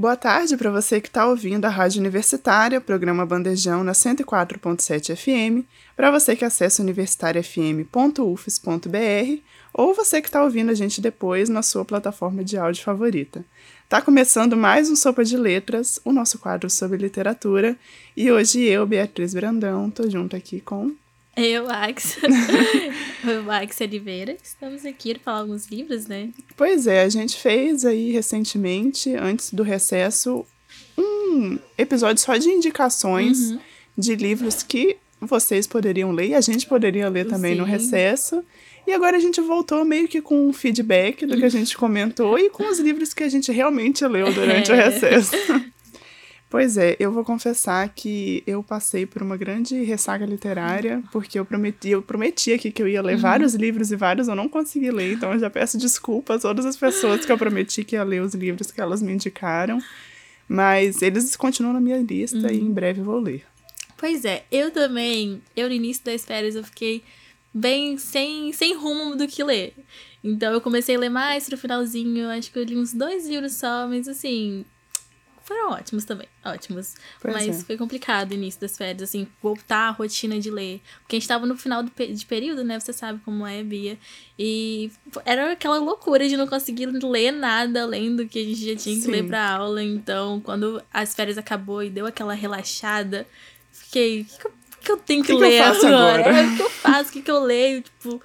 Boa tarde para você que está ouvindo a Rádio Universitária, programa Bandejão na 104.7 FM, para você que acessa universitariafm.ufes.br ou você que está ouvindo a gente depois na sua plataforma de áudio favorita. Tá começando mais um Sopa de Letras, o nosso quadro sobre literatura, e hoje eu, Beatriz Brandão, tô junto aqui com eu, Ax. o Ax Oliveira. Estamos aqui para falar alguns livros, né? Pois é, a gente fez aí recentemente, antes do recesso, um episódio só de indicações uhum. de livros que vocês poderiam ler e a gente poderia ler também Sim. no recesso. E agora a gente voltou meio que com um feedback do que a gente comentou e com os livros que a gente realmente leu durante é. o recesso. Pois é, eu vou confessar que eu passei por uma grande ressaca literária, porque eu prometi, eu prometi aqui que eu ia ler uhum. vários livros e vários eu não consegui ler, então eu já peço desculpa a todas as pessoas que eu prometi que ia ler os livros que elas me indicaram. Mas eles continuam na minha lista uhum. e em breve eu vou ler. Pois é, eu também, eu no início das férias eu fiquei bem sem, sem rumo do que ler. Então eu comecei a ler mais pro finalzinho, acho que eu li uns dois livros só, mas assim, foram ótimos também, ótimos. Pois Mas é. foi complicado o início das férias, assim, voltar à rotina de ler. Porque a gente tava no final do, de período, né? Você sabe como é, Bia. E era aquela loucura de não conseguir ler nada além do que a gente já tinha que Sim. ler pra aula. Então, quando as férias acabou e deu aquela relaxada, fiquei. O que, que, que, eu tenho que, que ler eu agora? É, o que eu faço? O que, que eu leio? Tipo, o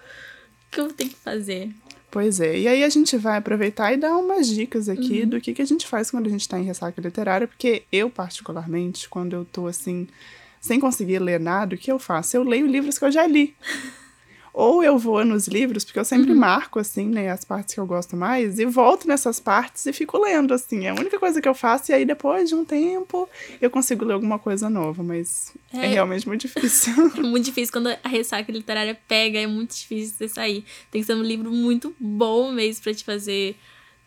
que eu tenho que fazer? Pois é. E aí a gente vai aproveitar e dar umas dicas aqui uhum. do que, que a gente faz quando a gente está em ressaca literária, porque eu, particularmente, quando eu tô assim, sem conseguir ler nada, o que eu faço? Eu leio livros que eu já li. Ou eu vou nos livros, porque eu sempre uhum. marco, assim, né, as partes que eu gosto mais, e volto nessas partes e fico lendo, assim. É a única coisa que eu faço, e aí depois de um tempo eu consigo ler alguma coisa nova, mas é, é realmente muito difícil. é muito difícil quando a ressaca literária pega, é muito difícil você sair. Tem que ser um livro muito bom mesmo para te fazer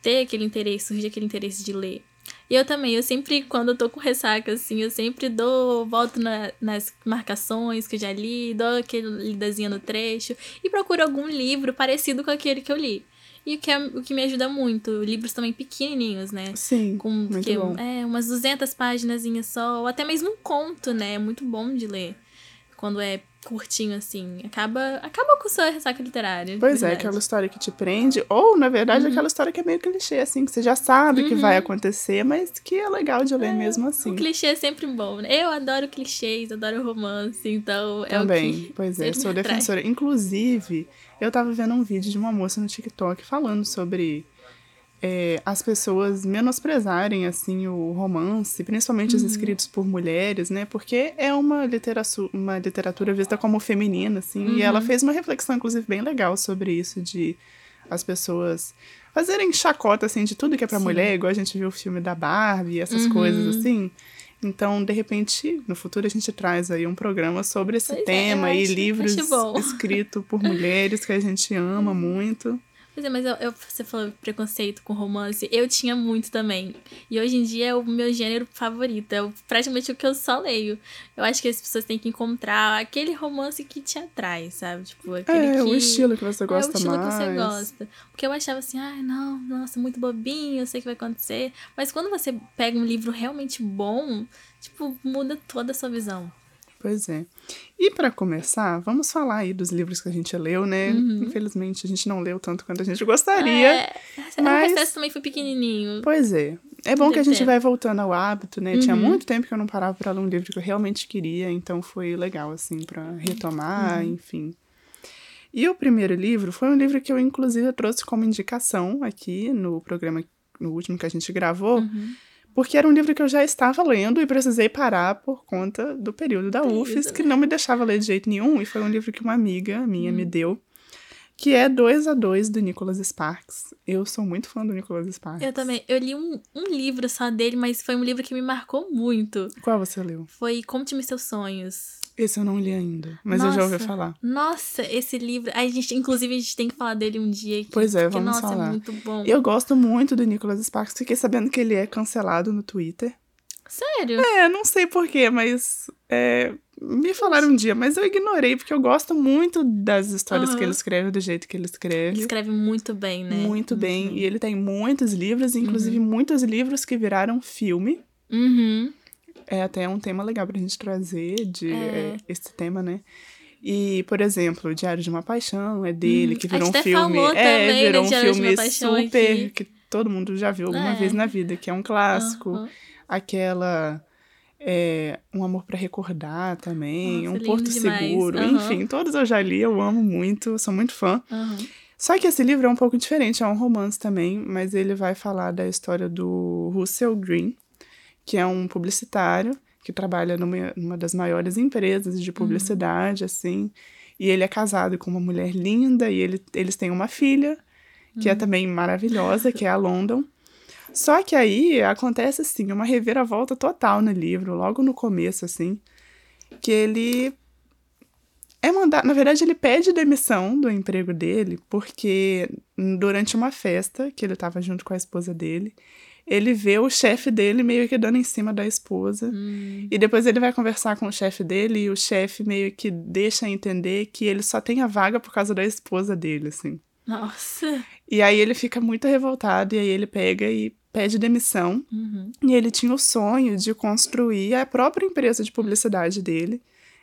ter aquele interesse, surgir aquele interesse de ler. E eu também, eu sempre, quando eu tô com ressaca, assim, eu sempre dou, volto na, nas marcações que eu já li, dou aquele lidazinha no trecho e procuro algum livro parecido com aquele que eu li. E o que, é, o que me ajuda muito, livros também pequenininhos, né? Sim, com muito que, bom. É, umas 200 páginas só, ou até mesmo um conto, né? É muito bom de ler quando é curtinho, assim. Acaba, acaba com sua ressaca literária. Pois é, aquela história que te prende. Ou, na verdade, uhum. aquela história que é meio clichê, assim, que você já sabe uhum. que vai uhum. acontecer, mas que é legal de ler é, mesmo assim. O clichê é sempre bom, né? Eu adoro clichês, adoro romance, então Também, é o que. Pois é, sou defensora. Inclusive, eu tava vendo um vídeo de uma moça no TikTok falando sobre é, as pessoas menosprezarem assim o romance, principalmente uhum. os escritos por mulheres, né? Porque é uma literatura, uma literatura vista como feminina, assim. Uhum. E ela uhum. fez uma reflexão, inclusive, bem legal sobre isso de as pessoas fazerem chacota assim de tudo que é para mulher, igual a gente viu o filme da Barbie, essas uhum. coisas assim. Então, de repente, no futuro a gente traz aí um programa sobre esse pois é, tema é, e livros escritos por mulheres que a gente ama muito. Pois é, mas eu, eu, você falou preconceito com romance. Eu tinha muito também. E hoje em dia é o meu gênero favorito. É praticamente o que eu só leio. Eu acho que as pessoas têm que encontrar aquele romance que te atrai, sabe? Tipo, aquele é, que... o estilo que você gosta mais. É o estilo mais. que você gosta. Porque eu achava assim, ai, ah, não, nossa, muito bobinho, eu sei o que vai acontecer. Mas quando você pega um livro realmente bom, tipo, muda toda a sua visão. Pois é. E para começar, vamos falar aí dos livros que a gente leu, né? Uhum. Infelizmente, a gente não leu tanto quanto a gente gostaria. É, mas... o recesso também foi pequenininho. Pois é. É bom que a gente vai voltando ao hábito, né? Uhum. Tinha muito tempo que eu não parava para ler um livro que eu realmente queria, então foi legal, assim, para retomar, uhum. enfim. E o primeiro livro foi um livro que eu, inclusive, trouxe como indicação aqui no programa, no último que a gente gravou. Uhum porque era um livro que eu já estava lendo e precisei parar por conta do período da UFES, que não me deixava ler de jeito nenhum, e foi um livro que uma amiga minha hum. me deu, que é 2 a 2 do Nicholas Sparks. Eu sou muito fã do Nicholas Sparks. Eu também. Eu li um, um livro só dele, mas foi um livro que me marcou muito. Qual você leu? Foi Conte-me Seus Sonhos. Esse eu não li ainda, mas eu já ouvi Nossa. falar. Nossa, esse livro. A gente, inclusive, a gente tem que falar dele um dia aqui. Pois é, porque, vamos nossa, falar. é muito bom. Eu gosto muito do Nicholas Sparks, fiquei sabendo que ele é cancelado no Twitter. Sério? É, não sei porquê, mas é, me falaram um dia, mas eu ignorei, porque eu gosto muito das histórias que Aham. ele escreve, do jeito que ele Ele escreve. escreve muito bem, né? Muito bem. E ele tem muitos livros, inclusive muitos livros que viraram filme. Uhum. É até um tema legal pra gente trazer de É. é, esse tema, né? E, por exemplo, o Diário de uma Paixão é dele, Uhum. que virou um filme. é, também, virou né, um Diário filme super aqui. que todo mundo já viu alguma É. vez na vida, que é um clássico. Aquela. É, um Amor pra Recordar também, Nossa, Um Porto demais. Seguro, Aham. enfim, todos eu já li, eu amo muito, sou muito fã. Aham. Só que esse livro é um pouco diferente, é um romance também, mas ele vai falar da história do Russell Green, que é um publicitário que trabalha numa, numa das maiores empresas de publicidade, assim. E ele é casado com uma mulher linda e ele, eles têm uma filha, que é também maravilhosa, que é a London. Só que aí acontece, assim, uma reviravolta total no livro, logo no começo, assim, que ele é mandado. Na verdade, ele pede demissão do emprego dele, porque durante uma festa, que ele estava junto com a esposa dele, ele vê o chefe dele meio que dando em cima da esposa. Hum. E depois ele vai conversar com o chefe dele e o chefe meio que deixa entender que ele só tem a vaga por causa da esposa dele, assim. Nossa. E aí ele fica muito revoltado e aí ele pega e pede demissão. Uhum. E ele tinha o sonho de construir a própria empresa de publicidade dele.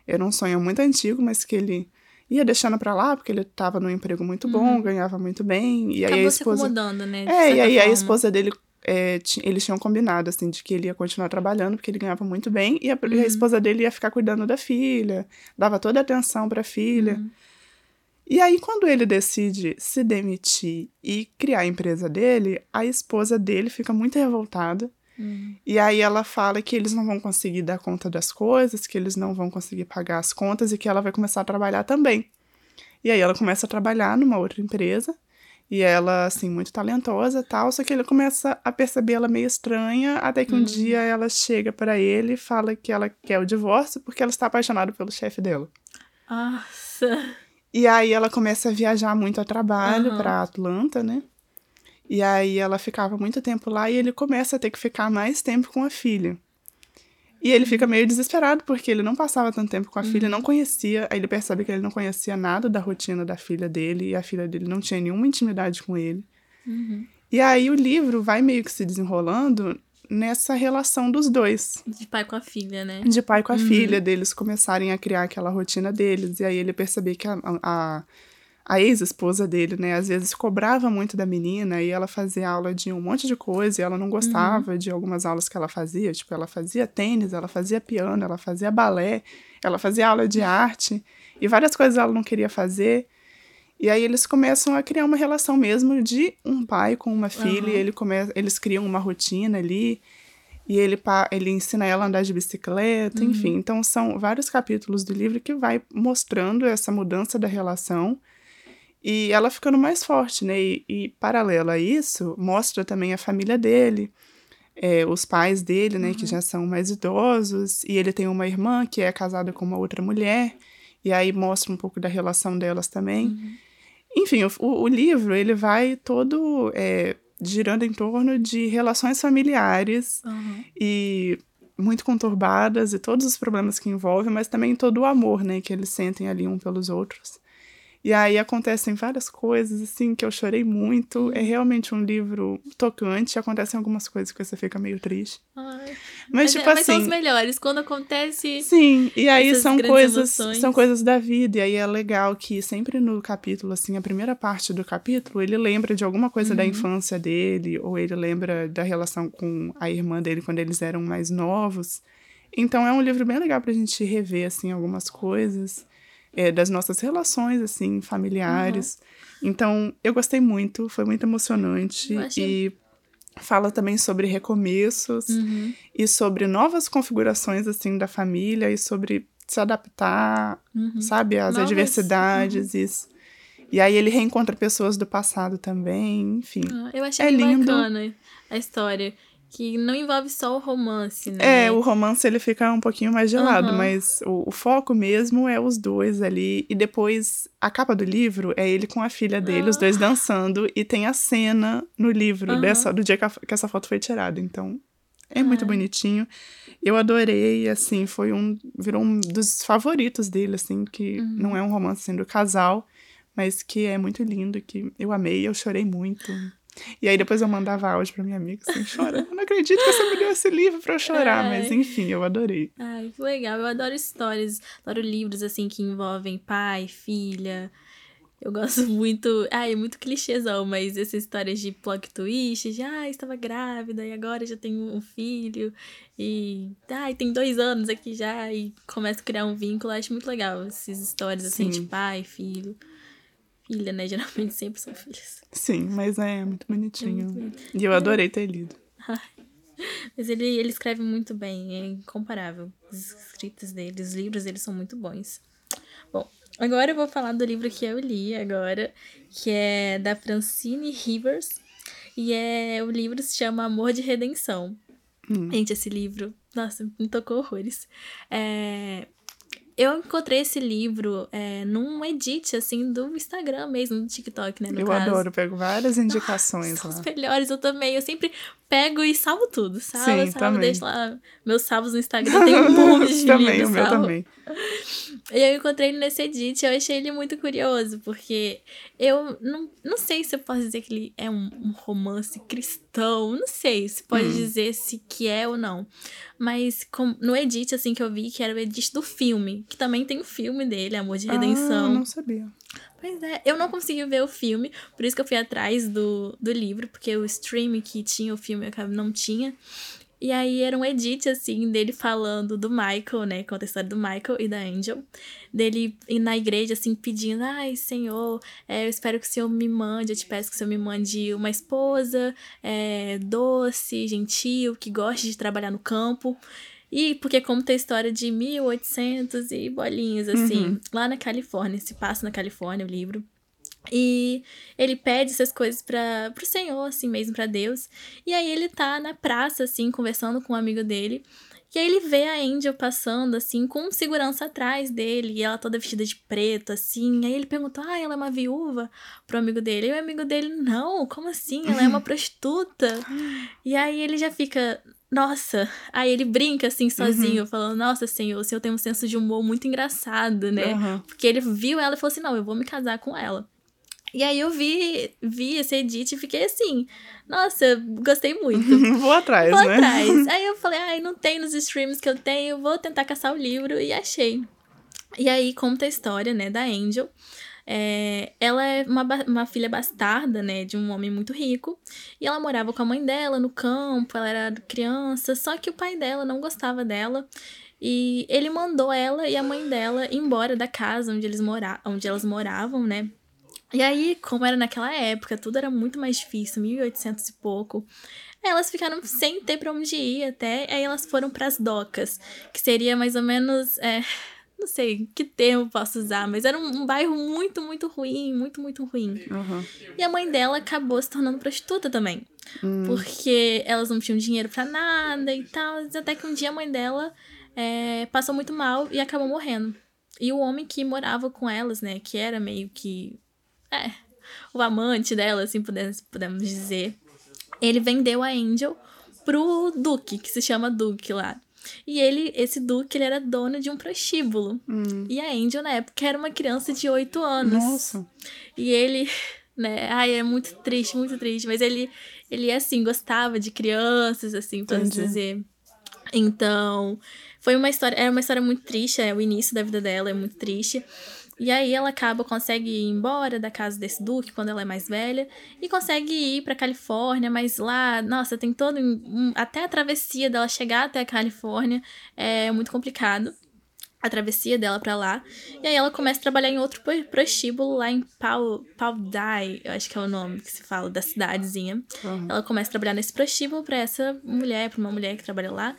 Era um sonho muito antigo, mas que ele ia deixando pra lá porque ele estava num emprego muito bom, ganhava muito bem. E aí Uhum. Acabou a se esposa acomodando, né? é, e aí a forma. esposa dele, é, eles tinham combinado, assim, de que ele ia continuar trabalhando, porque ele ganhava muito bem, e a, Uhum. a esposa dele ia ficar cuidando da filha, dava toda a atenção pra filha. Uhum. E aí, quando ele decide se demitir e criar a empresa dele, a esposa dele fica muito revoltada. Uhum. E aí ela fala que eles não vão conseguir dar conta das coisas, que eles não vão conseguir pagar as contas e que ela vai começar a trabalhar também. E aí ela começa a trabalhar numa outra empresa. E ela, assim, muito talentosa e tal, só que ele começa a perceber ela meio estranha, até que um dia ela chega pra ele e fala que ela quer o divórcio porque ela está apaixonada pelo chefe dela. Nossa. E aí ela começa a viajar muito a trabalho Aham. pra Atlanta, né? E aí ela ficava muito tempo lá e ele começa a ter que ficar mais tempo com a filha. E ele fica meio desesperado porque ele não passava tanto tempo com a filha, não conhecia. Aí ele percebe que ele não conhecia nada da rotina da filha dele e a filha dele não tinha nenhuma intimidade com ele. Uhum. E aí o livro vai meio que se desenrolando nessa relação dos dois De pai com a filha, né? de pai com a filha, deles começarem a criar aquela rotina deles. E aí ele perceber que a, a, a ex-esposa dele, né, às vezes cobrava muito da menina e ela fazia aula de um monte de coisa e ela não gostava de algumas aulas que ela fazia. Tipo, ela fazia tênis, ela fazia piano, ela fazia balé, ela fazia aula de arte e várias coisas ela não queria fazer. E aí eles começam a criar uma relação mesmo de um pai com uma filha, e ele come... eles criam uma rotina ali. E ele, pa- ele ensina ela a andar de bicicleta, enfim. Então, são vários capítulos do livro que vai mostrando essa mudança da relação e ela ficando mais forte, né? E, e paralelo a isso, mostra também a família dele, é, os pais dele, né? Que já são mais idosos. E ele tem uma irmã que é casada com uma outra mulher. E aí mostra um pouco da relação delas também. Enfim, o, o- livro, ele vai todo é, girando em torno de relações familiares Uhum. e muito conturbadas e todos os problemas que envolvem, mas também todo o amor, né, que eles sentem ali um pelos outros. E aí acontecem várias coisas, assim, que eu chorei muito. É realmente um livro tocante. Acontecem algumas coisas que você fica meio triste. Ai. Mas, é- tipo mas são os assim. melhores. Quando acontece. Sim, e aí são coisas, emoções. são coisas da vida, e aí é legal que sempre no capítulo, assim, a primeira parte do capítulo, ele lembra de alguma coisa Uhum. da infância dele, ou ele lembra da relação com a irmã dele quando eles eram mais novos. Então é um livro bem legal pra gente rever, assim, algumas coisas é, das nossas relações, assim, familiares. Então, eu gostei muito, foi muito emocionante. Achei- E fala também sobre recomeços Uhum. e sobre novas configurações assim da família e sobre se adaptar, Uhum. sabe, às Novas- adversidades isso. E aí ele reencontra pessoas do passado também, enfim. Ah, Eu achei É lindo. bacana a história. Que não envolve só o romance, né? É, o romance ele fica um pouquinho mais gelado, Aham. mas o, o foco mesmo é os dois ali. E depois, a capa do livro é ele com a filha dele, os dois dançando, e tem a cena no livro Aham. dessa, do dia que, a- que essa foto foi tirada. Então, é muito bonitinho. Eu adorei, assim, foi um. Virou um dos favoritos dele, assim, que Uhum. não é um romance assim, do casal, mas que é muito lindo, que eu amei, eu chorei muito. E aí depois eu mandava áudio pra minha amiga, assim, chorando. Eu não acredito que você me deu esse livro pra eu chorar, mas Ai. enfim, eu adorei. Ai, que legal. Eu adoro histórias, adoro livros assim que envolvem pai, filha. Eu gosto muito. Ai, é muito clichêzão, mas essas histórias de plot twist, de ah, estava grávida e agora já tenho um filho. E ai, tem dois anos aqui já, e começa a criar um vínculo. Eu acho muito legal essas histórias assim de pai, filho. Filha, né? Geralmente sempre são filhas. Sim, mas é muito bonitinho. muito bonito. E eu adorei ter lido. Mas ele, ele escreve muito bem, é incomparável. As escritas dele, os livros dele são muito bons. Bom, agora eu vou falar do livro que eu li agora, que é da Francine Rivers. E é o livro se chama Amor de Redenção. Hum. Gente, esse livro, nossa, me tocou horrores. É, eu encontrei esse livro é, num edit, assim, do Instagram mesmo, do TikTok, né? Eu caso. adoro, pego várias indicações São lá. os melhores, eu também. Eu sempre pego e salvo tudo. Salvo, Sim, salvo, também. deixo lá. Meus salvos no Instagram tem um monte de também, livros, o meu salvo. também. E eu encontrei ele nesse edit, eu achei ele muito curioso, porque eu não, não sei se eu posso dizer que ele é um, um romance cristão, não sei se pode Hum. dizer se que é ou não. Mas com- no edit, assim, que eu vi, que era o edit do filme, que também tem o filme dele, Amor de Redenção. Ah, não sabia. Pois é, eu não consegui ver o filme, por isso que eu fui atrás do, do livro, porque o stream que tinha o filme eu não tinha. E aí era um edit, assim, dele falando do Michael, né? Conta a história do Michael e da Angel. Dele ir na igreja, assim, pedindo, ai, Senhor, é, eu espero que o Senhor me mande, eu te peço que o Senhor me mande uma esposa é, doce, gentil, que goste de trabalhar no campo. E porque conta a história de 1800 e bolinhas, assim, Uhum. lá na Califórnia, se passa na Califórnia o livro. E ele pede essas coisas para pro Senhor, assim mesmo, para Deus. E aí ele tá na praça, assim, conversando com um amigo dele. E aí ele vê a Angel passando, assim, com segurança atrás dele, e ela toda vestida de preto, assim. Aí ele perguntou, ah, ela é uma viúva? Pro amigo dele. E o amigo dele, não, como assim? Ela é uma prostituta. e aí ele já fica, nossa. Aí ele brinca, assim, sozinho, falando, nossa, senhor, o senhor tem um senso de humor muito engraçado, né? Aham. Porque ele viu ela e falou assim: não, eu vou me casar com ela. E aí eu vi, vi esse edit e fiquei assim, nossa, gostei muito. Vou atrás, Vou né? atrás. Aí eu falei, ai, não tem nos streams que eu tenho, vou tentar caçar o livro e achei. E aí conta a história, né, da Angel. É, ela é uma, uma filha bastarda, né, de um homem muito rico. E ela morava com a mãe dela no campo, ela era criança, só que o pai dela não gostava dela. E ele mandou ela e a mãe dela embora da casa onde, eles mora onde elas moravam, né? E aí, como era naquela época, tudo era muito mais difícil, 1800 e pouco. Elas ficaram sem ter pra onde ir até, aí elas foram pras docas, que seria mais ou menos, é, não sei que termo posso usar, mas era um, um bairro muito, muito ruim, muito, muito ruim. Aham. E a mãe dela acabou se tornando prostituta também. Porque elas não tinham dinheiro pra nada e tal. Até que um dia a mãe dela é, passou muito mal e acabou morrendo. E o homem que morava com elas, né? Que era meio que. É. O amante dela, assim, podemos, podemos dizer. Ele vendeu a Angel pro Duque, que se chama Duque lá. E ele, esse Duque, ele era dono de um prostíbulo. Hum. E a Angel, na época, era uma criança de 8 anos. Nossa. E ele, né, ai, é muito triste, muito triste, mas ele, ele assim, gostava de crianças, assim, pra dizer. Então, foi uma história, era uma história muito triste, é o início da vida dela é muito triste. E aí ela acaba, consegue ir embora da casa desse duque quando ela é mais velha e consegue ir pra Califórnia, mas lá, nossa, tem todo um, até a travessia dela chegar até a Califórnia é muito complicado. A travessia dela pra lá. E aí ela começa a trabalhar em outro pro- prostíbulo lá em Pau, Paudai, eu acho que é o nome que se fala da cidadezinha. Aham. Ela começa a trabalhar nesse prostíbulo pra essa mulher, pra uma mulher que trabalha lá.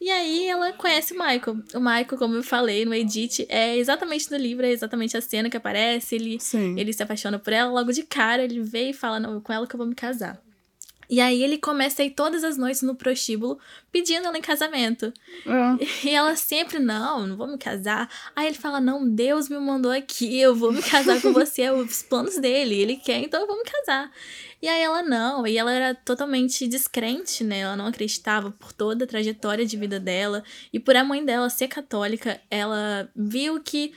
E aí ela conhece o Michael. O Michael, como eu falei no edit, é exatamente no livro, é exatamente a cena que aparece. Ele, Sim. ele se apaixona por ela, logo de cara ele vê e fala: Não, com ela que eu vou me casar. E aí ele começa a ir todas as noites no prostíbulo pedindo ela em casamento. E ela sempre, não, não vou me casar. Aí ele fala, não, Deus me mandou aqui, eu vou me casar com você, é os planos dele, ele quer, então eu vou me casar. E aí ela não, e ela era totalmente descrente, né? Ela não acreditava por toda a trajetória de vida dela. E por a mãe dela ser católica, ela viu que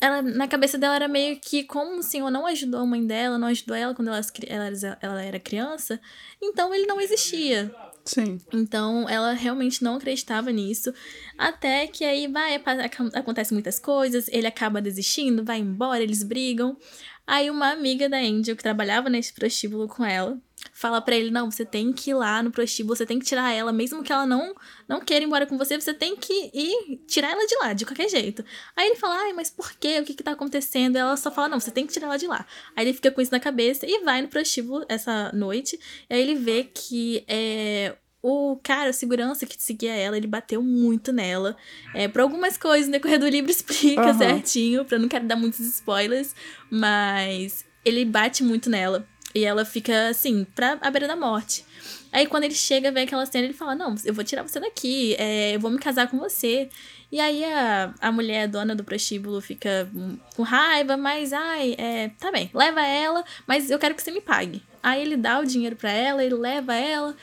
ela, na cabeça dela era meio que como o senhor não ajudou a mãe dela, não ajudou ela quando ela, ela, ela era criança, então ele não existia. Sim. Então ela realmente não acreditava nisso. Até que aí vai, acontece muitas coisas, ele acaba desistindo, vai embora, eles brigam. Aí uma amiga da Angel que trabalhava nesse prostíbulo com ela fala para ele: "Não, você tem que ir lá no prostíbulo, você tem que tirar ela, mesmo que ela não não queira ir embora com você, você tem que ir tirar ela de lá de qualquer jeito". Aí ele fala: "Ai, mas por quê? O que que tá acontecendo?". Ela só fala: "Não, você tem que tirar ela de lá". Aí ele fica com isso na cabeça e vai no prostíbulo essa noite. E aí ele vê que é o cara, a segurança que seguia ela, ele bateu muito nela. É, por algumas coisas, no decorrer do livro explica uhum. certinho, pra não quero dar muitos spoilers, mas ele bate muito nela. E ela fica, assim, pra a beira da morte. Aí quando ele chega, vê aquela cena, ele fala: Não, eu vou tirar você daqui, é, eu vou me casar com você. E aí a, a mulher, dona do prostíbulo, fica com raiva, mas ai, é, tá bem, leva ela, mas eu quero que você me pague. Aí ele dá o dinheiro para ela, ele leva ela.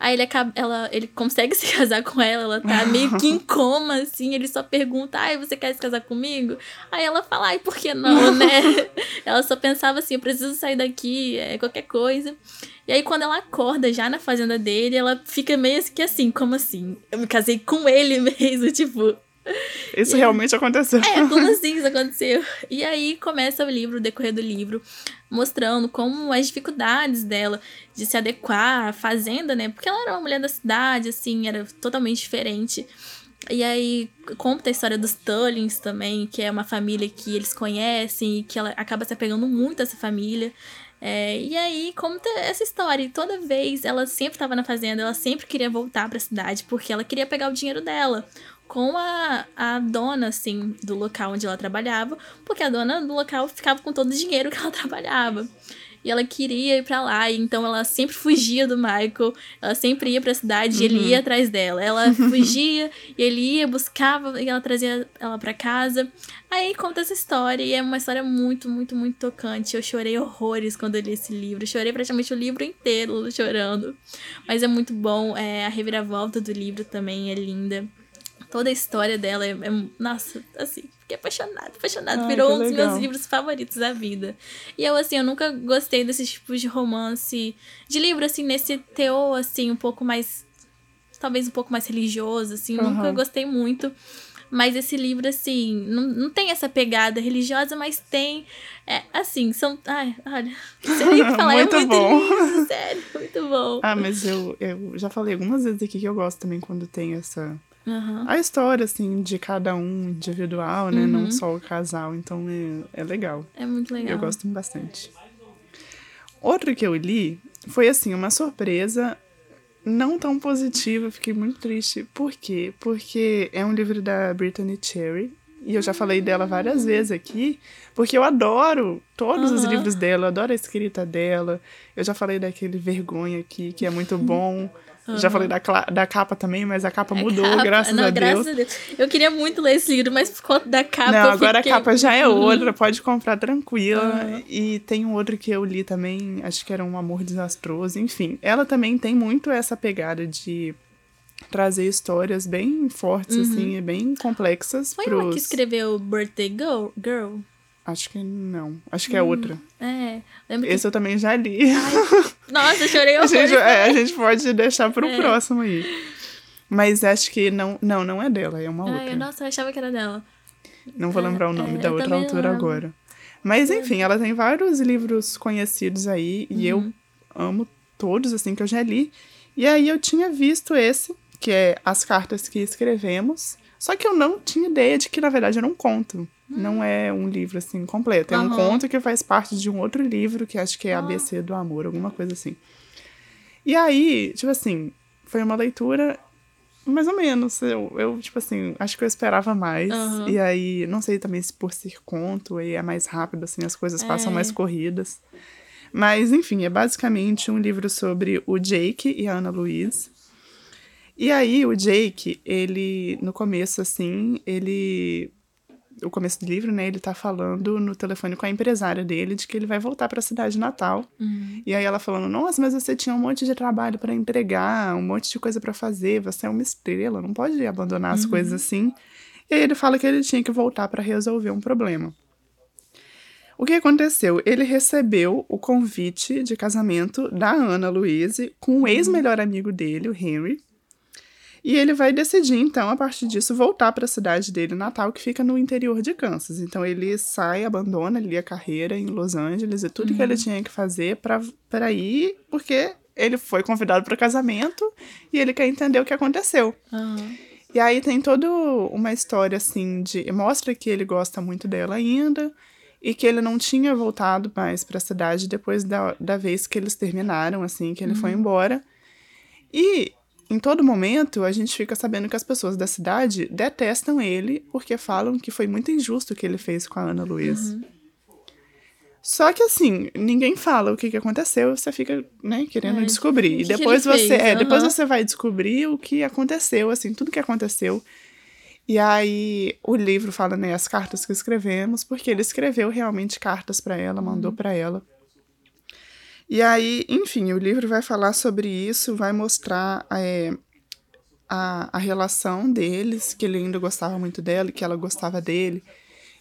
Aí ele acaba, ela, ele consegue se casar com ela, ela tá meio que em coma, assim, ele só pergunta, ai, você quer se casar comigo? Aí ela fala, ai, por que não, né? ela só pensava assim, eu preciso sair daqui, é qualquer coisa. E aí, quando ela acorda já na fazenda dele, ela fica meio que assim, como assim? Eu me casei com ele mesmo, tipo. Isso e, realmente aconteceu. É, como assim isso aconteceu? E aí começa o livro, o decorrer do livro, mostrando como as dificuldades dela de se adequar à fazenda, né? Porque ela era uma mulher da cidade, assim, era totalmente diferente. E aí conta a história dos Tullings também, que é uma família que eles conhecem e que ela acaba se apegando muito a essa família. É, e aí conta essa história. E toda vez ela sempre estava na fazenda, ela sempre queria voltar para a cidade porque ela queria pegar o dinheiro dela com a, a dona, assim, do local onde ela trabalhava, porque a dona do local ficava com todo o dinheiro que ela trabalhava. E ela queria ir para lá, e então ela sempre fugia do Michael, ela sempre ia para a cidade uhum. e ele uhum. ia atrás dela. Ela fugia e ele ia, buscava e ela trazia ela para casa. Aí conta essa história e é uma história muito, muito, muito tocante. Eu chorei horrores quando eu li esse livro. chorei praticamente o livro inteiro chorando. Mas é muito bom, é, a reviravolta do livro também é linda. Toda a história dela é, é nossa, assim, fiquei apaixonada, apaixonada. Ai, Virou um dos meus livros favoritos da vida. E eu, assim, eu nunca gostei desses tipos de romance, de livro, assim, nesse teor, assim, um pouco mais. Talvez um pouco mais religioso, assim. Uhum. Nunca gostei muito. Mas esse livro, assim, não, não tem essa pegada religiosa, mas tem. É, assim, são. Ai, olha. Sei que falar. muito é muito bom. lindo, sério, muito bom. Ah, mas eu, eu já falei algumas vezes aqui que eu gosto também quando tem essa Uhum. A história, assim, de cada um individual, né? Uhum. Não só o casal. Então é, é legal. É muito legal. Eu gosto bastante. Outro que eu li foi, assim, uma surpresa não tão positiva. Fiquei muito triste. Por quê? Porque é um livro da Brittany Cherry. E eu já falei dela várias vezes aqui, porque eu adoro todos uhum. os livros dela, eu adoro a escrita dela. Eu já falei daquele Vergonha aqui, que é muito bom. Uhum. Já falei da, da capa também, mas a capa mudou, capa, graças, não, a graças a Deus. Eu queria muito ler esse livro, mas por conta da capa. Não, agora fiquei... a capa já é uhum. outra, pode comprar tranquila. Uhum. E tem um outro que eu li também, acho que era Um Amor Desastroso. Enfim, ela também tem muito essa pegada de trazer histórias bem fortes, uhum. assim, bem complexas. Foi pros... uma que escreveu Birthday Girl? Girl? Acho que não. Acho que é hum, outra. É. Lembro Esse que... eu também já li. Ai, nossa, chorei a gente, é, a gente pode deixar pro é. próximo aí. Mas acho que não, não, não é dela, é uma Ai, outra. Nossa, eu achava que era dela. Não vou é, lembrar o nome é, da outra autora agora. Mas enfim, ela tem vários livros conhecidos aí uhum. e eu uhum. amo todos assim que eu já li. E aí eu tinha visto esse, que é As Cartas que Escrevemos, só que eu não tinha ideia de que na verdade era um conto. Não é um livro assim completo. É uhum. um conto que faz parte de um outro livro que acho que é ABC do Amor, alguma coisa assim. E aí, tipo assim, foi uma leitura mais ou menos. Eu, eu tipo assim, acho que eu esperava mais. Uhum. E aí, não sei também se por ser conto, aí é mais rápido, assim, as coisas passam é. mais corridas. Mas, enfim, é basicamente um livro sobre o Jake e a Ana Luiz. E aí, o Jake, ele, no começo, assim, ele. O começo do livro, né? Ele tá falando no telefone com a empresária dele de que ele vai voltar para a cidade natal. E aí ela falando: Nossa, mas você tinha um monte de trabalho para entregar, um monte de coisa para fazer, você é uma estrela, não pode abandonar as coisas assim. E aí ele fala que ele tinha que voltar para resolver um problema. O que aconteceu? Ele recebeu o convite de casamento da Ana Louise com o ex-melhor amigo dele, o Henry. E ele vai decidir, então, a partir disso, voltar para a cidade dele natal, que fica no interior de Kansas. Então ele sai, abandona ali a carreira em Los Angeles e tudo que ele tinha que fazer para ir, porque ele foi convidado para o casamento e ele quer entender o que aconteceu. Aham. E aí tem toda uma história assim de mostra que ele gosta muito dela ainda e que ele não tinha voltado mais para a cidade depois da, da vez que eles terminaram, assim, que ele foi embora. E em todo momento a gente fica sabendo que as pessoas da cidade detestam ele porque falam que foi muito injusto o que ele fez com a Ana Luiz. Só que assim, ninguém fala o que, que aconteceu, você fica, né, querendo É, descobrir. E que que depois você, fez? é, depois Aham. você vai descobrir o que aconteceu, assim, tudo que aconteceu. E aí o livro fala, né, as cartas que escrevemos, porque ele escreveu realmente cartas para ela, mandou para ela. E aí, enfim, o livro vai falar sobre isso, vai mostrar é, a, a relação deles, que ele ainda gostava muito dela, e que ela gostava dele.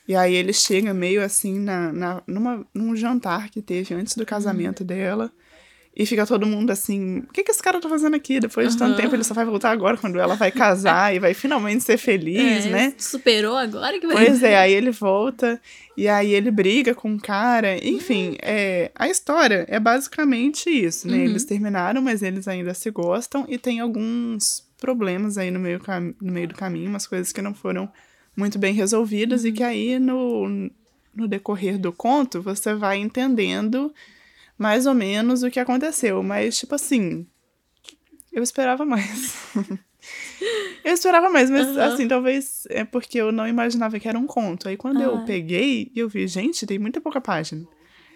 E aí ele chega meio assim na, na, numa, num jantar que teve antes do casamento dela. E fica todo mundo assim, o que, que esse cara tá fazendo aqui? Depois de tanto tempo, ele só vai voltar agora quando ela vai casar e vai finalmente ser feliz, É, né? Superou agora que vai. Pois é, aí ele volta e aí ele briga com o cara. Enfim, é, a história é basicamente isso, né? Eles terminaram, mas eles ainda se gostam e tem alguns problemas aí no meio, no meio do caminho, umas coisas que não foram muito bem resolvidas e que aí no, no decorrer do conto você vai entendendo mais ou menos o que aconteceu. Mas, tipo assim, eu esperava mais. Eu esperava mais, mas Aham. assim, talvez é porque eu não imaginava que era um conto. Aí quando eu Ah. peguei, eu vi, gente, tem muita pouca página.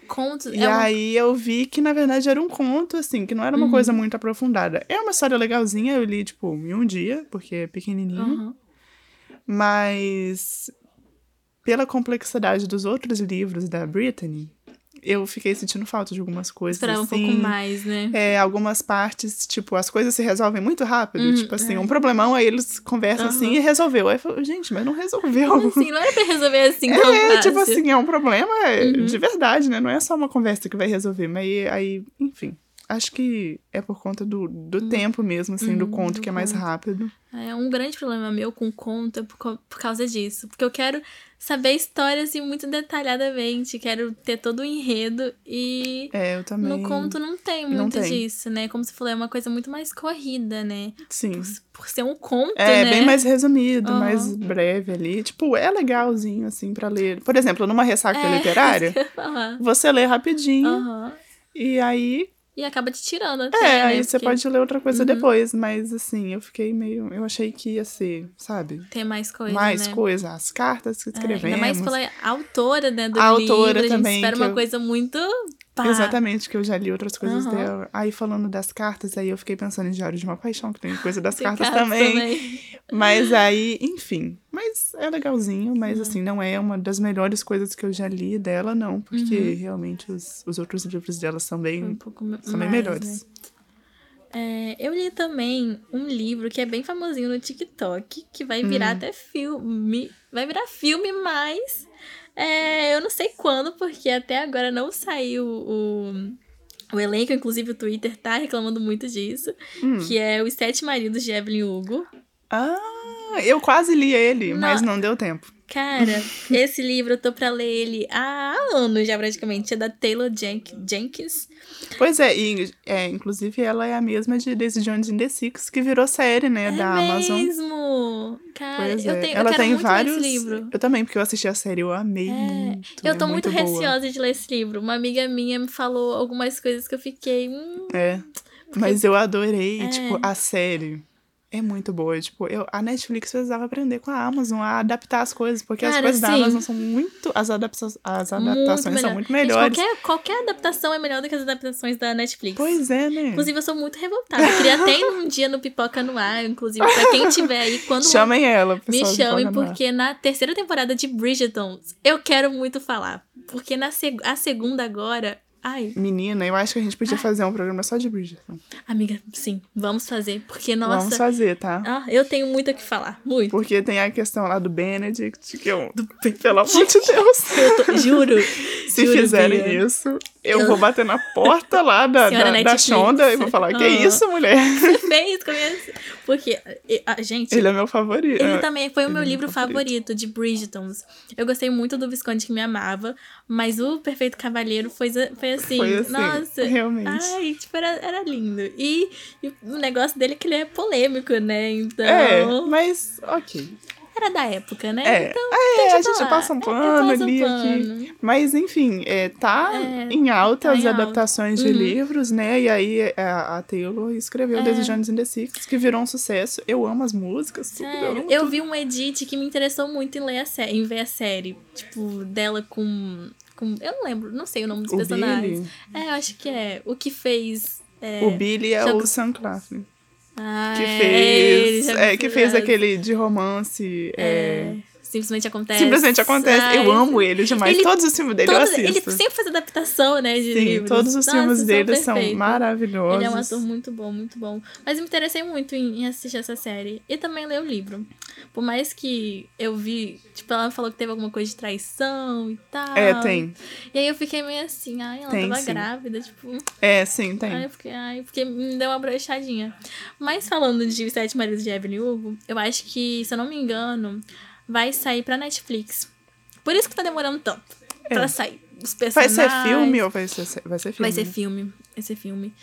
Conto. E é um- aí eu vi que, na verdade, era um conto, assim, que não era uma coisa muito aprofundada. É uma história legalzinha, eu li, tipo, em um dia, porque é pequenininho. Mas, pela complexidade dos outros livros da Brittany, eu fiquei sentindo falta de algumas coisas, Esperava um assim. pouco mais, né? É, algumas partes, tipo, as coisas se resolvem muito rápido. Hum, tipo assim, é. um problemão, aí eles conversam assim Aham. e resolveu. Aí eu falo, gente, mas não resolveu. Como assim? Não era pra resolver assim tão É, fácil. tipo assim, é um problema Uhum. de verdade, né? Não é só uma conversa que vai resolver. Mas aí, aí, enfim. Acho que é por conta do, do tempo mesmo, assim, do Uhum, conto, do que é mais conto. rápido. É um grande problema meu com conto é por, por causa disso. Porque eu quero saber a história assim muito detalhadamente. Quero ter todo o enredo. E É, eu também. no conto não tem não muito tem. disso, né? Como você falou, é uma coisa muito mais corrida, né? Sim. Por ser um conto, É, né? bem mais resumido, Aham. mais breve ali. Tipo, é legalzinho, assim, pra ler. Por exemplo, numa ressaca É, literária, você lê rapidinho Aham. e aí E acaba te tirando até, É, né? aí você Porque pode ler outra coisa Uhum. depois, mas assim, eu fiquei meio. Eu achei que ia ser, sabe? Ter mais coisa, mais né? coisa, as cartas que É, escrevemos. ainda mais pela autora, né, do A livro. autora a gente também, espera uma eu- coisa muito... pá. Exatamente, que eu já li outras coisas Aham. dela. Aí falando das cartas, aí eu fiquei pensando em Diário de uma Paixão, que tem coisa das Tem cartas cartas também. Mas aí, enfim. Mas é legalzinho, mas assim, não é uma das melhores coisas que eu já li dela, não. Porque Uhum. realmente os, os outros livros dela são Um bem, pouco são bem mais, melhores. né? É, eu li também um livro que é bem famosinho no TikTok, que vai virar Hum. até filme. Vai virar filme, mas é, eu não sei quando, porque até agora não saiu o, o elenco, inclusive o Twitter tá reclamando muito disso, Hum. que é Os Sete Maridos de Evelyn Hugo. Ah, eu quase li ele, mas não deu tempo. Cara, esse livro eu tô pra ler ele há anos já praticamente. É da Taylor Jenk- Jenkins. Pois é, e é, inclusive ela é a mesma de Daisy Jones in the Six, que virou série, né, É da Amazon. mesmo! Cara, Pois eu, é. tenho, eu ela quero tem muito vários. esse livro. Eu também, porque eu assisti a série, eu amei É, muito. Eu tô é muito, boa. receosa de ler esse livro. Uma amiga minha me falou algumas coisas que eu fiquei. Hum, É. Mas eu adorei, É. tipo, a série. É muito boa. Tipo, eu, a Netflix precisava aprender com a Amazon a adaptar as coisas, porque as Cara, coisas da sim. Amazon são muito. As, adapta as Muito adaptações são melhor. muito Gente, melhores. qualquer, qualquer adaptação é melhor do que as adaptações da Netflix. Pois é, né? Inclusive, eu sou muito revoltada. Eu queria até ir um dia no Pipoca no Ar, inclusive, pra quem tiver aí, quando Chamem ela, me pessoal. de chamem, porque na terceira temporada de Bridgerton, eu quero muito falar. Porque na seg a segunda agora. Ai, Menina, eu acho que a gente podia fazer um programa só de Bridgerton. amiga, sim, vamos fazer. Porque, nossa. Vamos fazer, tá? Ah, eu tenho muito o que falar. Muito. Porque tem a questão lá do Benedict, que eu. Pelo amor de Deus. Eu tô- juro. Se juro, fizerem Bia. isso, eu, vou bater na porta lá da, Senhora da, da Netflix. Shonda e vou falar: Que Ah. isso, mulher? Você fez com. Porque, a gente, Ele é meu favorito. Ele também foi o Ele meu é meu livro favorito. favorito. de Bridgertons. Eu gostei muito do Visconde que me amava, mas o Perfeito Cavaleiro foi, foi assim. Foi assim, nossa. realmente. Ai, tipo, era, era lindo. E, e o negócio dele é que ele é polêmico, né? Então. É, mas ok. Era da época, né? É, Então, é a eu gente passa um É, pano um ali pano. aqui. Mas enfim, é, tá É, em alta tá as em alta. adaptações de Uhum. livros, né? E aí a, a Taylor escreveu É. Desde Jones in the Six, que virou um sucesso. Eu amo as músicas, tudo. Sério, amo eu vi um edit que me interessou muito em, ler a sé- em ver a série. Tipo, dela com, com. Eu não lembro, não sei o nome dos O personagens. Billy? É, eu acho que é. O que fez. É... O Billy é o Sam Claflin. Ah, Que é, fez. É, que fez aquele de romance. é, É, simplesmente acontece. Simplesmente acontece. Ai, eu amo ele demais. Ele- todos os filmes dele eu assisto. Ele sempre faz adaptação, né, de Sim, livros. todos os Nossa, filmes dele são perfeitos. maravilhosos. Ele é um ator muito bom, muito bom. Mas eu me interessei muito em, em assistir essa série. E também ler o livro. Por mais que eu vi, tipo, ela falou que teve alguma coisa de traição e tal. É, tem. E aí eu fiquei meio assim, ai, ela Tem, tava sim. grávida, tipo. É, sim, tem. Ai, eu fiquei, ai, porque me deu uma brochadinha. Mas falando de Sete Maridos de Evelyn Hugo, eu acho que, se eu não me engano, vai sair pra Netflix. Por isso que tá demorando tanto pra sair. Os Vai personagens. ser filme ou vai ser, vai ser filme? Vai ser filme. Vai ser filme.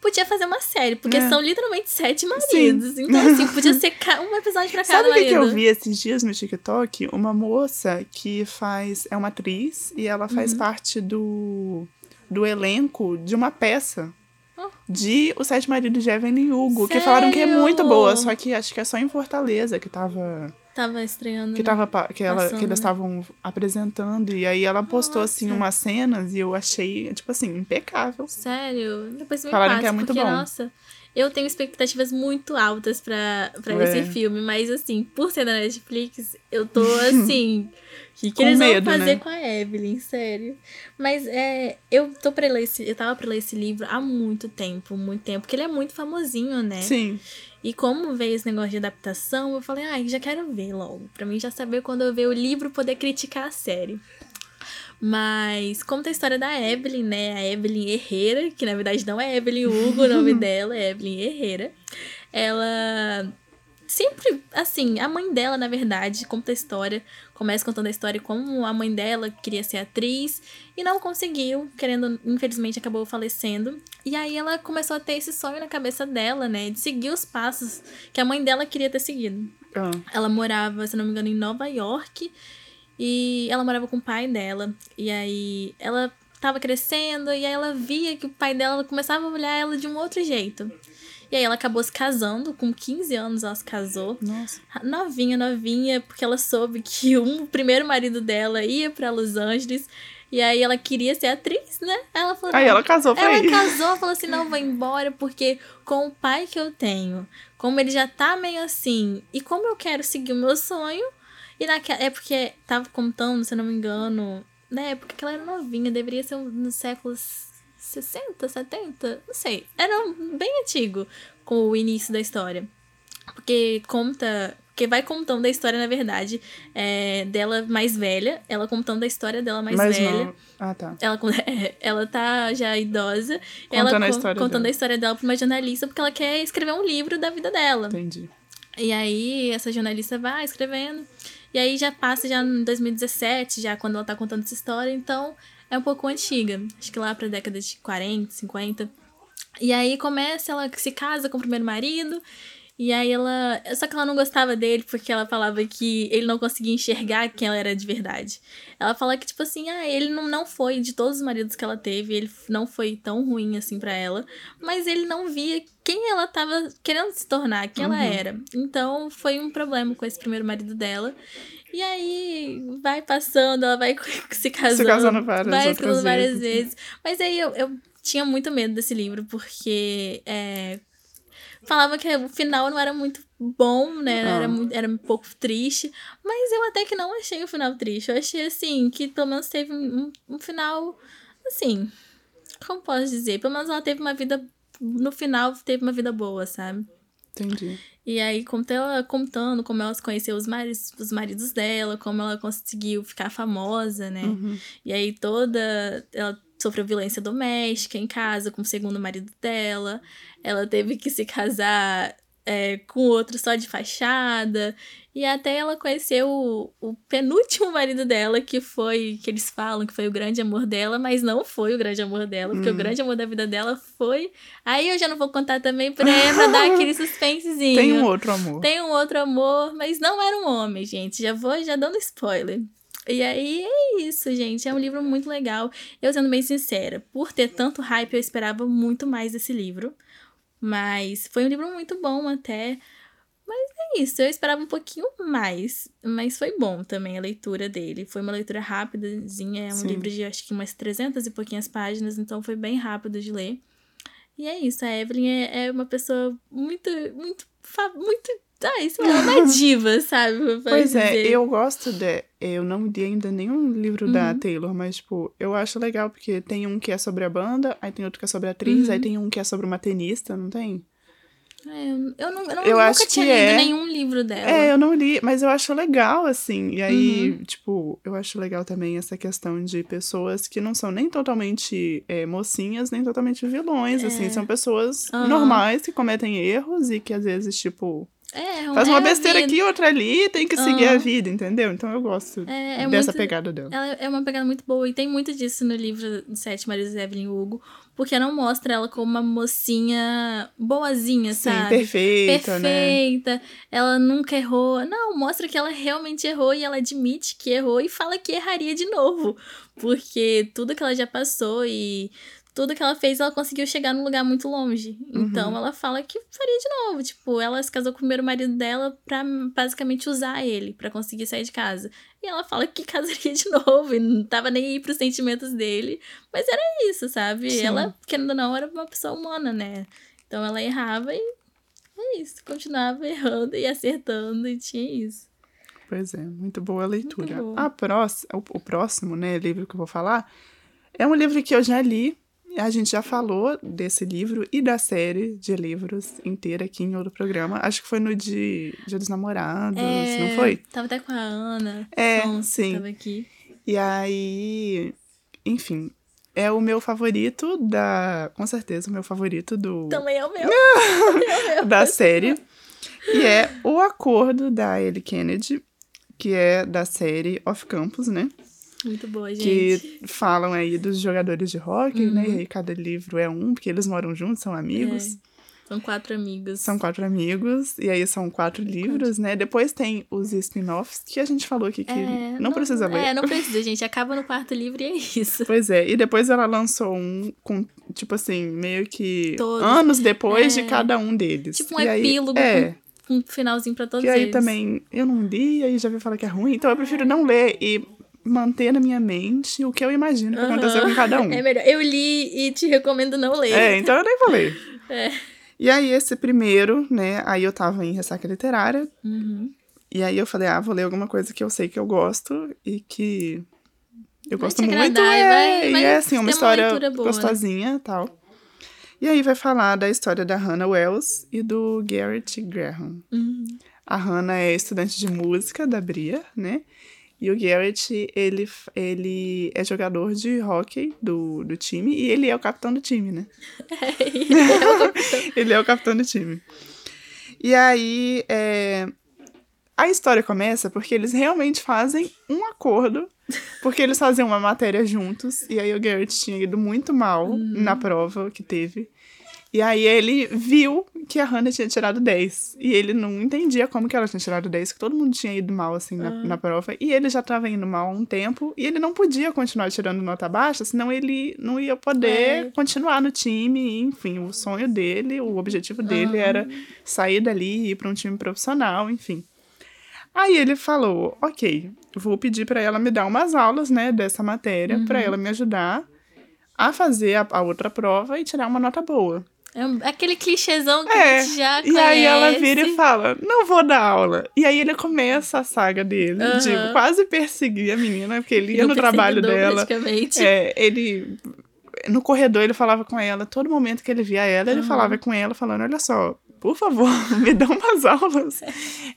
Podia fazer uma série, porque É. são literalmente sete maridos. Então, assim, podia ser um episódio pra cada Sabe o que, que marido. eu vi esses dias no TikTok? Uma moça que faz. É uma atriz e ela Uhum. faz parte do, do elenco de uma peça. Oh. De Os Sete Maridos de Evelyn Hugo, que falaram que é Sério? muito boa, só que acho que é só em Fortaleza que tava. Tava estreando. Que, né? tava, que, ela, que eles né? estavam apresentando. E aí ela postou, assim, Nossa. umas cenas e eu achei, tipo assim, impecável. Sério? Depois me Falaram passa, que é muito porque, bom. nossa, eu tenho expectativas muito altas pra, pra É. esse filme, mas assim, por ser da Netflix, eu tô assim. O que, que eles medo, vão fazer né? com a Evelyn, sério? Mas é, eu tô pra ler esse, eu tava pra ler esse livro há muito tempo, muito tempo, porque ele é muito famosinho, né? Sim. E como veio esse negócio de adaptação, eu falei, ai, já quero ver logo. Pra mim já saber quando eu ver o livro poder criticar a série. Mas conta a história da Evelyn, né? A Evelyn Herrera, que na verdade não é Evelyn Hugo, o nome dela é Evelyn Herrera. Ela sempre, assim, a mãe dela, na verdade, conta a história, começa contando a história como a mãe dela queria ser atriz e não conseguiu, querendo, infelizmente acabou falecendo. E aí ela começou a ter esse sonho na cabeça dela, né, de seguir os passos que a mãe dela queria ter seguido. Ah, Ela morava, se não me engano, em Nova York e ela morava com o pai dela. E aí ela tava crescendo e aí ela via que o pai dela começava a olhar ela de um outro jeito. E aí ela acabou se casando, com 15 anos ela se casou. nossa. Novinha, novinha, porque ela soube que um, o primeiro marido dela ia pra Los Angeles. E aí ela queria ser atriz, né? Ela falou, Aí "Não, ela casou pra ela ir. casou, falou assim: não, vou embora, porque com o pai que eu tenho, como ele já tá meio assim, e como eu quero seguir o meu sonho, e naquela. É porque tava contando, se eu não me engano, na época que ela era novinha, deveria ser nos séculos 60, 70, não sei. Era bem antigo com o início da história. Porque conta. Porque vai contando a história, na verdade, é, dela mais velha. Ela contando a história dela mais Mas velha. não. Ah, tá. Ela, con- ela tá já idosa. ela Contando a con- história contando dela. a história dela pra uma jornalista porque ela quer escrever um livro da vida dela. Entendi. E aí essa jornalista vai escrevendo. E aí já passa já em 2017, já quando ela tá contando essa história, então é um pouco antiga. Acho que lá pra década de 40, 50. E aí começa, ela se casa com o primeiro marido. E aí ela. Só que ela não gostava dele porque ela falava que ele não conseguia enxergar quem ela era de verdade. Ela fala que, tipo assim, ah, ele não, não foi, de todos os maridos que ela teve, ele não foi tão ruim assim para ela. Mas ele não via quem ela tava querendo se tornar, quem ela era. Então foi um problema com esse primeiro marido dela. E aí vai passando, ela vai se casando. Se casando várias vai se casando várias vezes. vezes. Mas aí eu, eu tinha muito medo desse livro, porque é, falava que o final não era muito bom, né? Era, muito, era um pouco triste. Mas eu até que não achei o final triste. Eu achei, assim, que pelo menos teve um, um final, assim... Como posso dizer? Pelo menos ela teve uma vida... No final, teve uma vida boa, sabe? Entendi. E aí, conta ela contando como ela conheceu os, maridos, os maridos dela, como ela conseguiu ficar famosa, né? Uhum. E aí toda. Ela sofreu violência doméstica em casa com o segundo marido dela. Ela teve que se casar é, com outro só de fachada. E até ela conheceu o, o penúltimo marido dela, que foi, que eles falam que foi o grande amor dela, mas não foi o grande amor dela, porque o grande amor da vida dela foi. Aí eu já não vou contar também pra, pra dar aquele suspensezinho. Tem um outro amor. Tem um outro amor, mas não era um homem, gente. Já vou já dando spoiler. E aí é isso, gente. É um livro muito legal. Eu sendo bem sincera, por ter tanto hype, eu esperava muito mais desse livro. Mas foi um livro muito bom até. Mas é isso, eu esperava um pouquinho mais. Mas foi bom também a leitura dele. Foi uma leitura rápidazinha. É um Sim. livro de acho que umas 300 e pouquinhas páginas, então foi bem rápido de ler. E é isso, a Evelyn é, é uma pessoa muito, muito, muito. Ah, isso é uma diva, sabe? Pois é, dizer. eu gosto de. Eu não li ainda nenhum livro Uhum. da Taylor, mas, tipo, eu acho legal porque tem um que é sobre a banda, aí tem outro que é sobre a atriz, Uhum. aí tem um que é sobre uma tenista, não tem? É, eu, não, eu não- Eu nunca tinha lido é. nenhum livro dela. É, eu não li, mas eu acho legal, assim. E aí, Uhum. tipo, eu acho legal também essa questão de pessoas que não são nem totalmente é, mocinhas, nem totalmente vilões, assim. São pessoas É. Normais que cometem erros e que às vezes, tipo, É, faz é uma a besteira aqui, outra ali, tem que seguir Aham. a vida, entendeu? Então eu gosto É, é dessa muito- pegada dela. Ela é uma pegada muito boa e tem muito disso no livro Sete Maridos de Evelyn Hugo, porque não mostra ela como uma mocinha boazinha, Sim, sabe? perfeita, né? Perfeita, ela nunca errou. Não, mostra que ela realmente errou e ela admite que errou e fala que erraria de novo. Porque tudo que ela já passou e tudo que ela fez, ela conseguiu chegar num lugar muito longe. Uhum. Então ela fala que faria de novo. Tipo, ela se casou com o primeiro marido dela pra basicamente usar ele, pra conseguir sair de casa. E ela fala que casaria de novo e não tava nem aí pros sentimentos dele. Mas era isso, sabe? Sim. Ela, querendo ou não, era uma pessoa humana, né? Então ela errava e é isso. Continuava errando e acertando e tinha isso. Pois é, muito boa a leitura. Muito bom. A próxima, o, o próximo, né, livro que eu vou falar, é um livro que eu já li. A gente já falou desse livro e da série de livros inteira aqui em outro programa. Acho que foi no de Dia dos Namorados, não foi? Tava até com a Ana. É, sim. Tava aqui. E aí, enfim, é o meu favorito da. Com certeza, o meu favorito do, Também é o meu. É o meu. da série. E é O Acordo da Ellie Kennedy, que é da série Off Campus, né? Muito boa, gente. Que falam aí dos jogadores de hockey, né? Uhum. E aí cada livro é um, porque eles moram juntos, são amigos. São quatro amigos. São quatro amigos, e aí são quatro livros, né? Depois tem os spin-offs, que a gente falou aqui que É, não, precisa ler. É, não precisa, gente. Acaba no quarto livro e é isso. Pois é, e depois ela lançou um com, tipo assim, meio que Todos. anos depois É. de cada um deles. Tipo um E aí- epílogo É, com um finalzinho pra todos e aí eles. também eu não li, aí já vi falar que é ruim, então eu prefiro não ler e manter na minha mente o que eu imagino que aconteceu com cada um. É melhor. Eu li e te recomendo não ler. É, então eu nem vou ler. É. E aí, esse primeiro, né? Aí eu tava em ressaca literária. Uhum. E aí eu falei, ah, vou ler alguma coisa que eu sei que eu gosto e que eu Vai gosto muito. e é, vai- e vai é assim, uma uma história boa, né? gostosinha e tal. E aí vai falar da história da Hannah Wells e do Garrett Graham. Uhum. A Hannah é estudante de música da Bria, né? E o Garrett, ele, ele é jogador de hockey do, do time e ele é o capitão do time, né? ele é o capitão do time. E aí, é, a história começa porque eles realmente fazem um acordo, porque eles faziam uma matéria juntos, e aí o Garrett tinha ido muito mal na prova que teve. E aí ele viu que a Hannah tinha tirado 10. E ele não entendia como que ela tinha tirado 10, que todo mundo tinha ido mal, assim, na, na prova. E ele já tava indo mal há um tempo. E ele não podia continuar tirando nota baixa, senão ele não ia poder É. continuar no time. Enfim, o sonho dele, o objetivo dele era sair dali e ir pra um time profissional, enfim. Aí ele falou, ok, vou pedir pra ela me dar umas aulas, né, dessa matéria, pra ela me ajudar a fazer a, a outra prova e tirar uma nota boa. É aquele clichêzão que É, a gente já e conhece. aí ela vira e fala, não vou dar aula. E aí ele começa a saga dele, Aham. de quase perseguir a menina, porque ele ia no trabalho dela. praticamente. É, ele. No corredor ele falava com ela, todo momento que ele via ela, ele falava com ela, falando: Olha só, por favor, me dá umas aulas.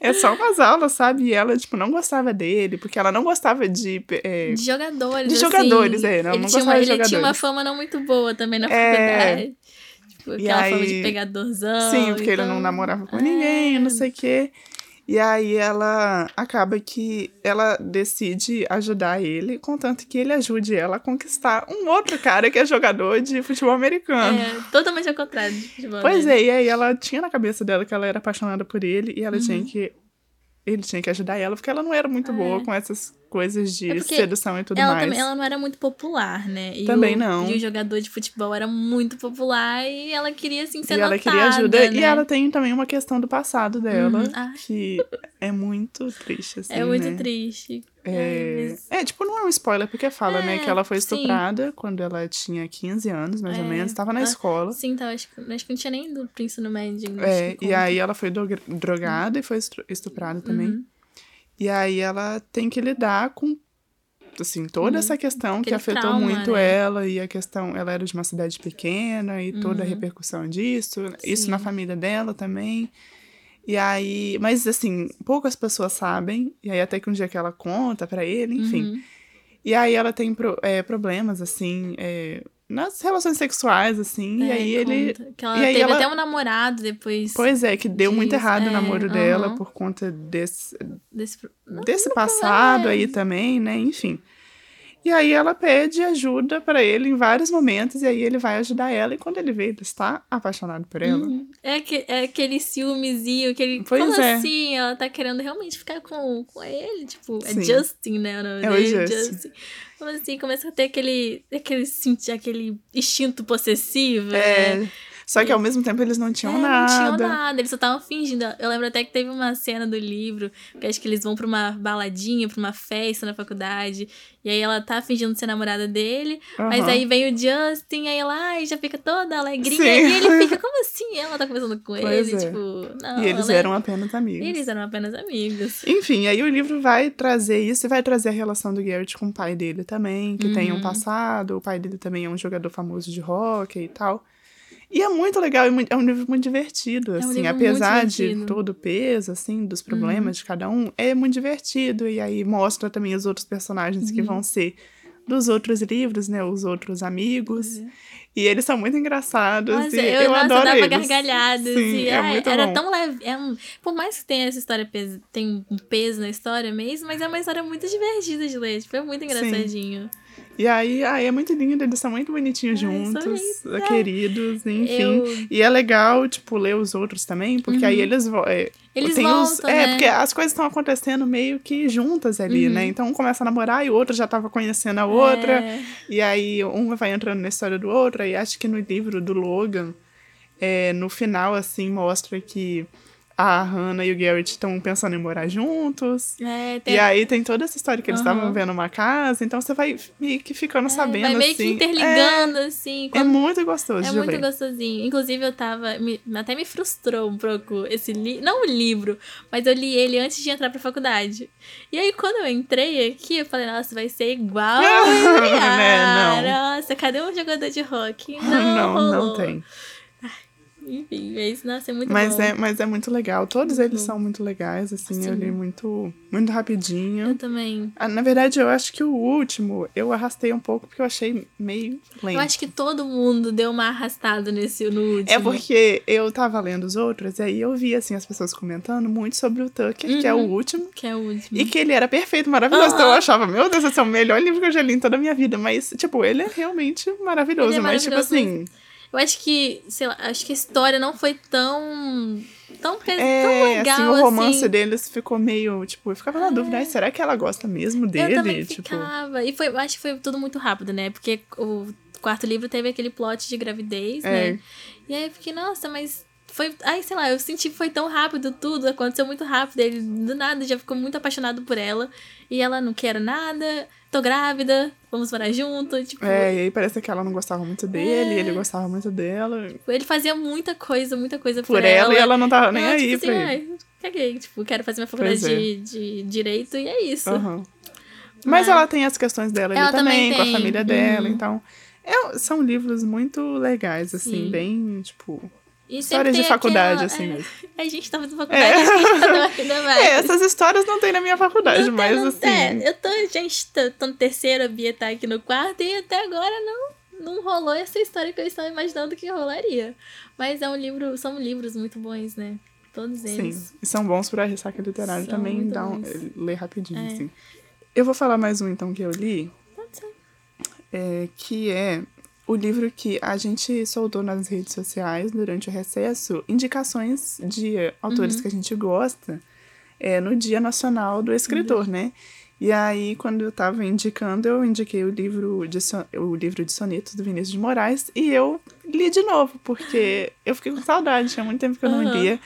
É só umas aulas, sabe? E ela, tipo, não gostava dele, porque ela não gostava de. é, De jogadores, De assim. jogadores, é, não- ele não tinha gostava uma, de Ele tinha uma jogadores. fama não muito boa também na É. faculdade. E aquela fama aí- de pegadorzão. Sim, porque ele então- não namorava com É. ninguém, não sei o quê. E aí ela acaba que ela decide ajudar ele, contanto que ele ajude ela a conquistar um outro cara que é jogador de futebol americano. É, totalmente ao contrário de futebol. Pois né? é, e aí ela tinha na cabeça dela que ela era apaixonada por ele e ela Uhum. tinha que. Ele tinha que ajudar ela, porque ela não era muito boa com essas coisas de É sedução e tudo Ela, mais. também, ela não era muito popular, né? E Também o, não. E o jogador de futebol era muito popular e ela queria, assim, ser e ela notada, queria ajuda. né? E ela tem também uma questão do passado dela, Uhum. Ah. que é muito triste, assim. É muito né? triste. É... Mas- é, tipo, não é um spoiler, porque fala, né, É, que ela foi sim. estuprada quando ela tinha 15 anos, mais ou É, menos, tava na ah, escola. Sim, tá, acho, acho que não tinha nem ido pro ensino médio. É, e aí ela foi dro- drogada e foi estuprada também. Uhum. E aí ela tem que lidar com, assim, toda essa questão que Aquele afetou trauma, muito né? ela e a questão, ela era de uma cidade pequena e toda a repercussão disso, isso Uhum. Sim. na família dela também. E aí, mas assim, poucas pessoas sabem, e aí até que um dia que ela conta pra ele, enfim. Uhum. E aí ela tem pro- é, problemas, assim, é, nas relações sexuais, assim, e É, aí ele. Que ela e aí teve ela- até um namorado depois Pois é, que deu muito errado o é, namoro dela aham. por conta desse, desse. Não, desse não passado é. aí também, né? Enfim. E aí ela pede ajuda pra ele em vários momentos, e aí ele vai ajudar ela, e quando ele vê, ele está apaixonado por ela. Uhum. É, que, é aquele ciúmezinho, aquele. Pois como é. assim? Ela tá querendo realmente ficar com, com ele? Tipo, é Sim. Justin, né? O nome É o dele, Justin. Como assim? Começa a ter aquele. aquele, aquele instinto possessivo. né? Só que ao mesmo tempo eles não tinham É, nada. Não tinham nada, eles só estavam fingindo. Eu lembro até que teve uma cena do livro, que acho que eles vão pra uma baladinha, pra uma festa na faculdade, e aí ela tá fingindo ser namorada dele, mas Aham. aí vem o Justin, aí ela ai, já fica toda alegrinha, Sim. e ele fica, como assim? Ela tá conversando com Pois ele, é. tipo, não. E eles ela é- eram apenas amigos. Eles eram apenas amigos. Enfim, aí o livro vai trazer isso e vai trazer a relação do Garrett com o pai dele também, que tem um Uhum. passado. O pai dele também é um jogador famoso de hockey e tal. E é muito legal, é é um livro muito divertido, um assim, apesar de. Uhum. todo o peso, assim, dos problemas de cada um, é muito divertido. E aí mostra também os outros personagens Uhum. que vão ser dos outros livros, né, os outros amigos. E eles são muito engraçados Uhum. Nossa, eu, eu, nossa, adoro dava eles. gargalhadas. Sim, e, é ai, muito era bom. tão leve. É um, por mais que tenha essa história, tem um peso na história mesmo, mas é uma história muito divertida de ler. Tipo, é muito engraçadinho. E aí, aí é muito lindo, eles são muito bonitinhos Ai, juntos, é. queridos, enfim. Eu- E é legal, tipo, ler os outros também, porque aí eles vão. É, Uhum. Eles tem os- voltam, É, né? porque as coisas estão acontecendo meio que juntas ali, Uhum. né? Então um começa a namorar e o outro já tava conhecendo a outra. É. E aí um vai entrando na história do outro. E acho que no livro do Logan, é, no final, assim, mostra que a Hannah e o Garrett estão pensando em morar juntos. É, tem- E aí tem toda essa história que eles estavam Aham. vendo uma casa, então você vai meio que ficando sabendo, vai meio que assim. interligando, assim. É, é muito gostoso É muito ler. gostosinho. Inclusive, eu tava. me- até me frustrou um pouco esse livro. Não o livro, mas eu li ele antes de entrar pra faculdade. E aí, quando eu entrei aqui, eu falei, nossa, vai ser igual. ao Embriar. Né, Nossa, cadê um jogador de rock? Não, Não, não rolou. tem. Enfim, mas, nossa, é muito Mas bom. é, mas é muito legal. Todos eles são muito legais, assim, eu Sim. li muito, muito rapidinho. Eu também. Ah, Na verdade, eu acho que o último eu arrastei um pouco porque eu achei meio lento. Eu acho que todo mundo deu uma arrastada nesse no último. É porque eu tava lendo os outros, e aí eu vi, assim, as pessoas comentando muito sobre o Tucker, que é o Uhum. último. Que é o último. E que ele era perfeito, maravilhoso. Aham. Então eu achava, meu Deus, esse é o melhor livro que eu já li em toda a minha vida. Mas, tipo, ele é realmente maravilhoso. Ele é mas, tipo maravilhoso, assim. Eu acho que, sei lá, acho que a história não foi tão. tão, tão É, legal. assim, o romance assim. deles ficou meio, tipo, eu ficava na dúvida, "Ai, será que ela gosta mesmo dele? Eu também tipo, ficava. E foi, acho que foi tudo muito rápido, né? Porque o quarto livro teve aquele plot de gravidez, É. né? E aí eu fiquei, nossa, mas foi. Ai, sei lá, eu senti que foi tão rápido tudo, aconteceu muito rápido. Ele do nada já ficou muito apaixonado por ela. E ela não quer nada, tô grávida, vamos morar junto. Tipo, é, e aí parece que ela não gostava muito dele, É. ele gostava muito dela. ele fazia muita coisa, muita coisa por, Por ela, e ela não tava nem Ela, aí tipo assim, ai, caguei. Tipo, quero fazer minha faculdade é. de, de direito e é isso. Aham. Mas Mas- ela tem as questões dela ali Ela também, também com a família dela, Uhum. então. é- são livros muito legais, assim, Sim. bem, tipo. História sempre de faculdade, aquela- assim é, mesmo. A gente tá fazendo faculdade, a gente tá não ainda mais. É, essas histórias não tem na minha faculdade, Não mas tem, assim. tem. eu tô, gente, tô, tô no terceiro, a Bia tá aqui no quarto, e até agora não, não rolou essa história que eu estava imaginando que rolaria. Mas é um livro, são livros muito bons, né? Todos eles. Sim, e são bons pra ressaca literária São também, dá um, bons. ler rapidinho, É. assim. Eu vou falar mais um, então, que eu li, Pode ser. é, que é o livro que a gente soltou nas redes sociais durante o recesso, indicações de autores Uhum. que a gente gosta, é, no Dia Nacional do Uhum. Escritor, né? E aí, quando eu tava indicando, eu indiquei o livro de, o livro de sonetos do Vinícius de Moraes e eu li de novo, porque eu fiquei com saudade, tinha muito tempo que eu não Aham. lia.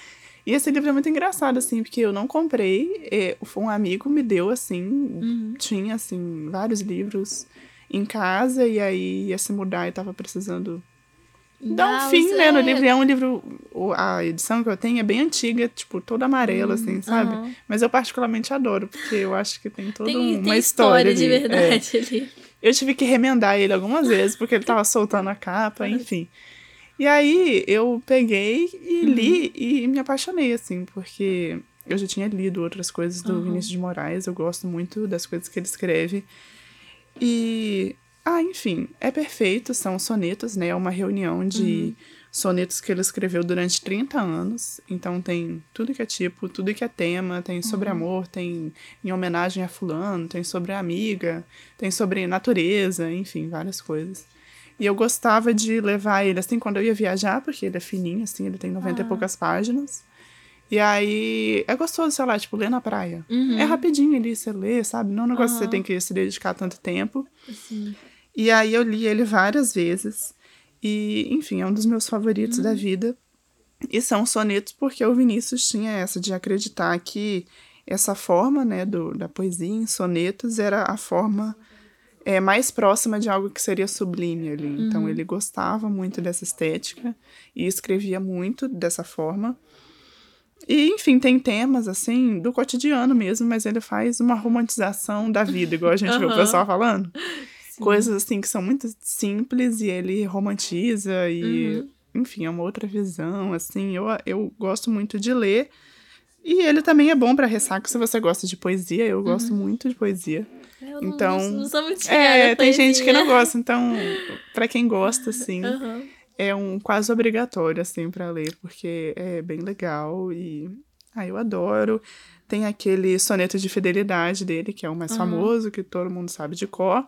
E esse livro é muito engraçado, assim, porque eu não comprei, é, um amigo me deu, assim, Uhum. tinha, assim, vários livros em casa, e aí ia se mudar e tava precisando dar um Dá fim, né, no é, livro. E é um livro, a edição que eu tenho é bem antiga, tipo, toda amarela, assim, sabe? Hum, aham. Mas eu particularmente adoro, porque eu acho que tem toda Tem, uma tem história, história de ali. É. verdade ali. Eu tive que remendar ele algumas vezes, porque ele tava soltando a capa, enfim. E aí eu peguei e Uhum. li e me apaixonei, assim, porque eu já tinha lido outras coisas do Uhum. Vinícius de Moraes, eu gosto muito das coisas que ele escreve. E. Ah, enfim, é perfeito, são sonetos, né? É uma reunião de sonetos que ele escreveu durante 30 anos. Então tem tudo que é tipo, tudo que é tema, tem sobre amor, tem em homenagem a fulano, tem sobre a amiga, tem sobre natureza, enfim, várias coisas. E eu gostava de levar ele assim quando eu ia viajar, porque ele é fininho, assim, ele tem 90 e poucas páginas. E aí é gostoso, sei lá, tipo, ler na praia. Uhum. É rapidinho ali, você lê, sabe? Não é um negócio que você tem que se dedicar tanto tempo. Assim. E aí eu li ele várias vezes. E, enfim, é um dos meus favoritos da vida. E são sonetos porque o Vinícius tinha essa de acreditar que essa forma, né, do, da poesia em sonetos era a forma é, mais próxima de algo que seria sublime ali. Então ele gostava muito dessa estética e escrevia muito dessa forma. E, enfim, tem temas, assim, do cotidiano mesmo, mas ele faz uma romantização da vida, igual a gente vê o pessoal falando. Sim. coisas assim que são muito simples e ele romantiza e Uhum. enfim é uma outra visão assim. Eu, eu gosto muito de ler. E ele também é bom pra ressaca se você gosta de poesia eu gosto muito de poesia. Eu não- Então, não, não sou muito é tem gente que não gosta então pra quem gosta assim Aham. É um quase obrigatório assim para ler porque é bem legal e ah eu adoro. Tem aquele soneto de fidelidade dele que é o mais Aham. famoso que todo mundo sabe de cor.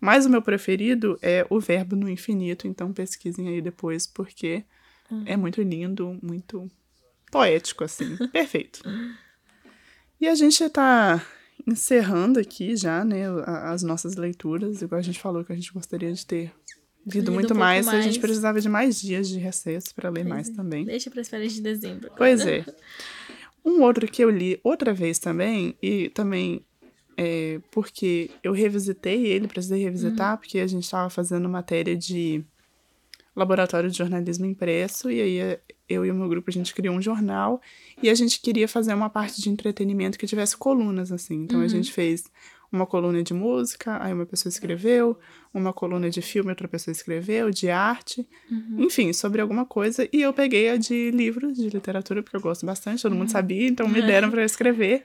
Mas o meu preferido é o verbo no infinito então pesquisem aí depois porque é muito lindo muito poético assim perfeito. E a gente tá encerrando aqui já né as nossas leituras igual a gente falou que a gente gostaria de ter lido Lido um muito pouco mais, a gente mais. precisava de mais dias de recesso para ler mais é. também. Deixa para as férias de dezembro. Pois é. Um outro que eu li outra vez também, e também é porque eu revisitei ele, precisei revisitar, porque a gente estava fazendo matéria de laboratório de jornalismo impresso, e aí é, eu e o meu grupo a gente criou um jornal, e a gente queria fazer uma parte de entretenimento que tivesse colunas, assim. Então a gente fez uma coluna de música, aí uma pessoa escreveu, uma coluna de filme, outra pessoa escreveu, de arte, enfim, sobre alguma coisa. E eu peguei a de livros de literatura, porque eu gosto bastante, todo mundo sabia, então me deram para escrever.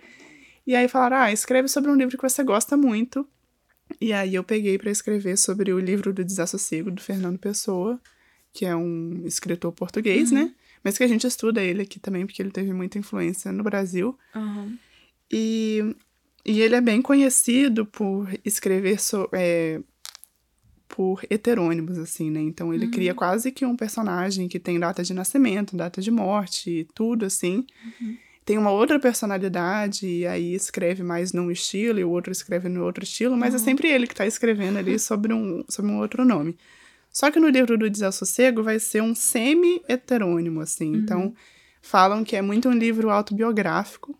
E aí falaram: ah, escreve sobre um livro que você gosta muito. E aí eu peguei para escrever sobre o livro do Desassossego, do Fernando Pessoa, que é um escritor português, né? Mas que a gente estuda ele aqui também, porque ele teve muita influência no Brasil. Aham. E, e ele é bem conhecido por escrever so, é, por heterônimos, assim, né? Então ele cria quase que um personagem que tem data de nascimento, data de morte, tudo assim. Tem uma outra personalidade, e aí escreve mais num estilo, e o outro escreve no outro estilo, mas é sempre ele que tá escrevendo ali sobre um, sobre um outro nome. Só que no livro do Desassossego vai ser um semi-heterônimo, assim. Então, falam que é muito um livro autobiográfico.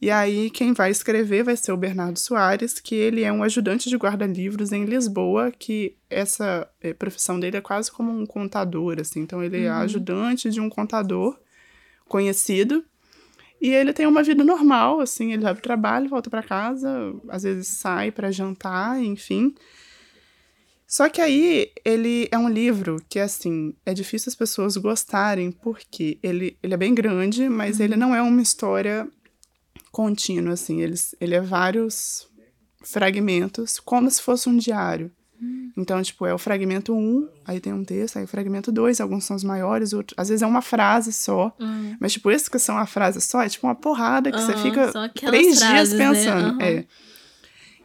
E aí, quem vai escrever vai ser o Bernardo Soares, que ele é um ajudante de guarda-livros em Lisboa, que essa eh, profissão dele é quase como um contador, assim. Então, ele é ajudante de um contador conhecido. E ele tem uma vida normal, assim, ele vai pro trabalho, volta para casa, às vezes sai para jantar, enfim. Só que aí ele é um livro que, assim, é difícil as pessoas gostarem, porque ele, ele é bem grande, mas ele não é uma história contínua, assim. Ele, ele é vários fragmentos, como se fosse um diário. Então, tipo, é o fragmento 1, aí tem um texto, aí o fragmento 2, alguns são os maiores, outros, às vezes é uma frase só. Mas, tipo, esses que são a frase só, é tipo uma porrada que você Aham, fica três frases, dias né? pensando. Aham. É.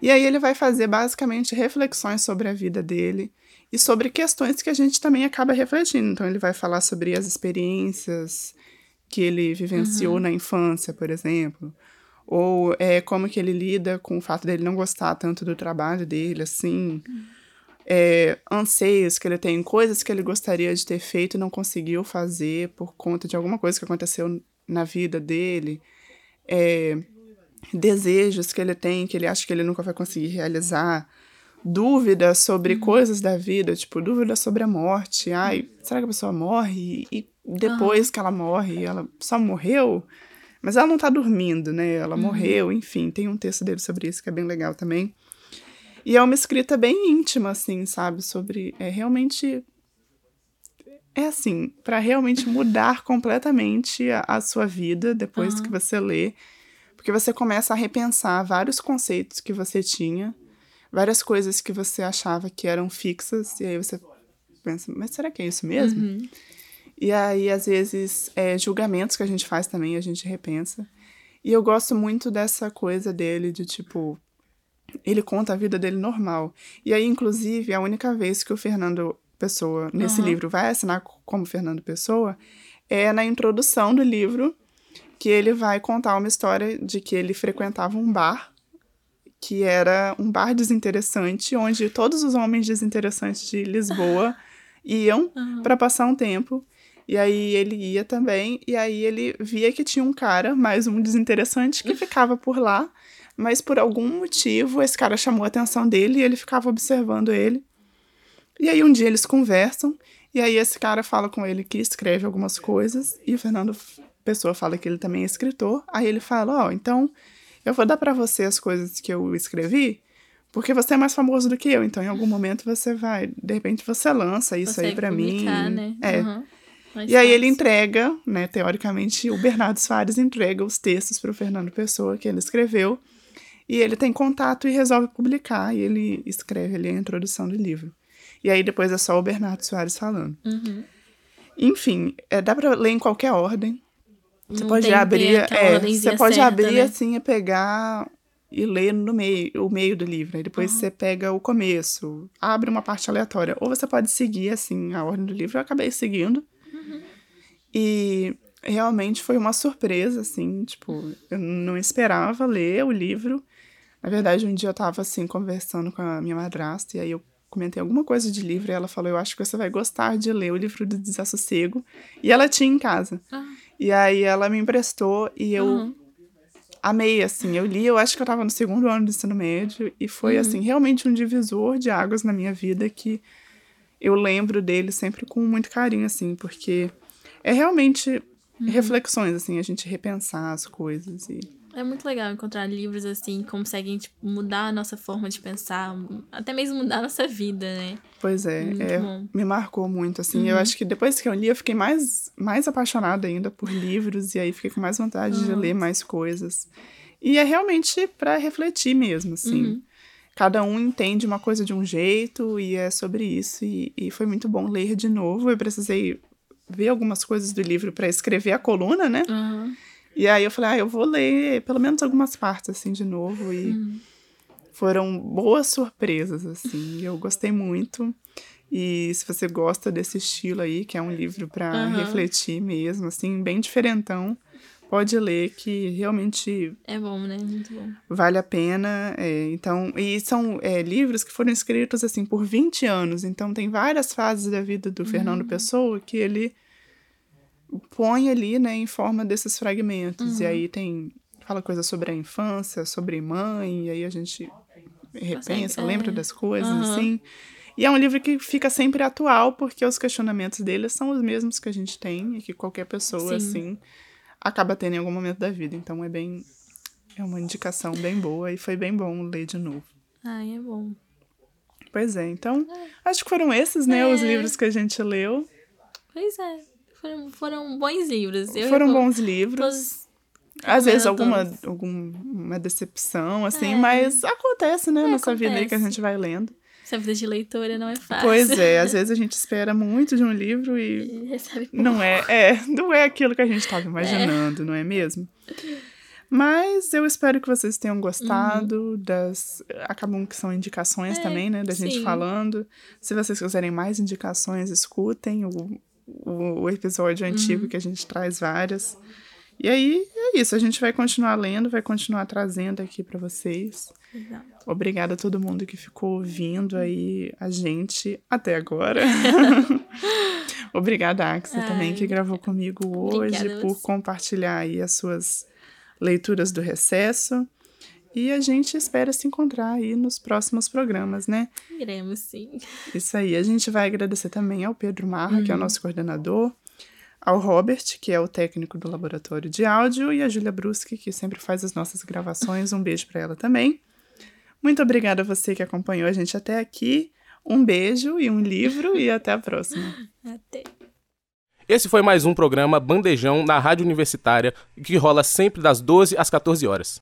E aí ele vai fazer basicamente reflexões sobre a vida dele e sobre questões que a gente também acaba refletindo. Então ele vai falar sobre as experiências que ele vivenciou Uhum. na infância, por exemplo, ou é, como que ele lida com o fato dele não gostar tanto do trabalho dele, assim, é, anseios que ele tem, coisas que ele gostaria de ter feito e não conseguiu fazer por conta de alguma coisa que aconteceu na vida dele, é, desejos que ele tem que ele acha que ele nunca vai conseguir realizar, dúvidas sobre coisas da vida, tipo dúvidas sobre a morte. Ai, será que a pessoa morre? E depois que ela morre, ela só morreu? Mas ela não tá dormindo, né? Ela morreu, enfim, tem um texto dele sobre isso que é bem legal também. E é uma escrita bem íntima, assim, sabe? Sobre. É realmente. É assim, para realmente mudar completamente a, a sua vida depois que você lê. Porque você começa a repensar vários conceitos que você tinha, várias coisas que você achava que eram fixas, e aí você pensa, mas será que é isso mesmo? E aí, às vezes, é, julgamentos que a gente faz também, a gente repensa. E eu gosto muito dessa coisa dele, de tipo, ele conta a vida dele normal. E aí, inclusive, a única vez que o Fernando Pessoa, nesse Aham. livro, vai assinar co- como Fernando Pessoa, é na introdução do livro, que ele vai contar uma história de que ele frequentava um bar, que era um bar desinteressante, onde todos os homens desinteressantes de Lisboa iam para passar um tempo. E aí ele ia também, e aí ele via que tinha um cara, mais um desinteressante, que ficava por lá, mas por algum motivo esse cara chamou a atenção dele e ele ficava observando ele. E aí um dia eles conversam, e aí esse cara fala com ele que escreve algumas coisas, e o Fernando Pessoa fala que ele também é escritor. Aí ele fala: Ó, então eu vou dar pra você as coisas que eu escrevi, porque você é mais famoso do que eu, então em algum momento você vai, de repente você lança isso aí pra mim. Né? É. Aham. Mais E aí ele entrega, né, teoricamente, o Bernardo Soares entrega os textos para o Fernando Pessoa que ele escreveu, e ele tem contato e resolve publicar, e ele escreve ali a introdução do livro. E aí depois é só o Bernardo Soares falando. Uhum. Enfim, é, dá para ler em qualquer ordem. Você Não pode abrir, é, você pode certa, abrir né? assim e pegar e ler no meio, o meio do livro. Aí depois você pega o começo, abre uma parte aleatória. Ou você pode seguir assim a ordem do livro. Eu acabei seguindo. E realmente foi uma surpresa, assim, tipo, eu não esperava ler o livro. Na verdade, um dia eu tava assim conversando com a minha madrasta e aí eu comentei alguma coisa de livro e ela falou: "Eu acho que você vai gostar de ler o livro do Desassossego". E ela tinha em casa. Ah. E aí ela me emprestou e eu Uhum. amei, assim. Eu li, eu acho que eu tava no segundo ano do ensino médio e foi, Uhum. assim, realmente um divisor de águas na minha vida que eu lembro dele sempre com muito carinho, assim, porque é realmente Uhum. reflexões, assim, a gente repensar as coisas e... É muito legal encontrar livros assim que conseguem tipo, mudar a nossa forma de pensar, até mesmo mudar a nossa vida, né? Pois é, é, me marcou muito, assim. Eu acho que depois que eu li, eu fiquei mais, mais apaixonada ainda por livros, e aí fiquei com mais vontade de ler mais coisas. E é realmente para refletir mesmo, assim. Cada um entende uma coisa de um jeito, e é sobre isso. E, e foi muito bom ler de novo. Eu precisei ver algumas coisas do livro para escrever a coluna, né? Aham. E aí eu falei, ah, eu vou ler pelo menos algumas partes, assim, de novo. E foram boas surpresas, assim. Eu gostei muito. E se você gosta desse estilo aí, que é um livro para Aham. refletir mesmo, assim, bem diferentão, pode ler que realmente É bom, né? Muito bom. vale a pena. é, então, e são é, livros que foram escritos assim por 20 anos. Então tem várias fases da vida do Fernando Pessoa que ele põe ali, né, em forma desses fragmentos. E aí tem fala coisa sobre a infância, sobre mãe, e aí a gente repensa, é. lembra das coisas Aham. assim. E é um livro que fica sempre atual, porque os questionamentos dele são os mesmos que a gente tem e que qualquer pessoa, Sim. assim, acaba tendo em algum momento da vida. Então é bem. É uma indicação bem boa e foi bem bom ler de novo. Ai, é bom. Pois é, então acho que foram esses, né, os É. livros que a gente leu. Pois é. Foram, foram bons livros. Eu foram bons livros. todos- Às vezes alguma, todos. alguma decepção, assim, É. mas acontece, né, É, nessa vida aí que a acontece. gente vai lendo. Essa vida de leitora não é fácil. Pois é, às vezes a gente espera muito de um livro e E recebe pouco. Não é, é, não é aquilo que a gente estava imaginando, não é mesmo? Mas eu espero que vocês tenham gostado das. Acabam que são indicações É, também, né? Da gente sim. falando. Se vocês quiserem mais indicações, escutem o, o, o episódio antigo que a gente traz várias. E aí é isso, a gente vai continuar lendo, vai continuar trazendo aqui para vocês. Exato. Obrigada a todo mundo que ficou ouvindo aí a gente até agora. Obrigada, também, Ai, que gravou comigo hoje, Obrigada por compartilhar aí as suas leituras do recesso. E a gente espera se encontrar aí nos próximos programas, né? Iremos, sim. Isso aí. A gente vai agradecer também ao Pedro Marra, que é o Uhum. nosso coordenador, ao Robert, que é o técnico do laboratório de áudio, e a Júlia Bruschi, que sempre faz as nossas gravações. Um beijo para ela também. Muito obrigada a você que acompanhou a gente até aqui. Um beijo e um livro, e até a próxima. Até. Esse foi mais um programa Bandejão na Rádio Universitária, que rola sempre das 12 às 14 horas.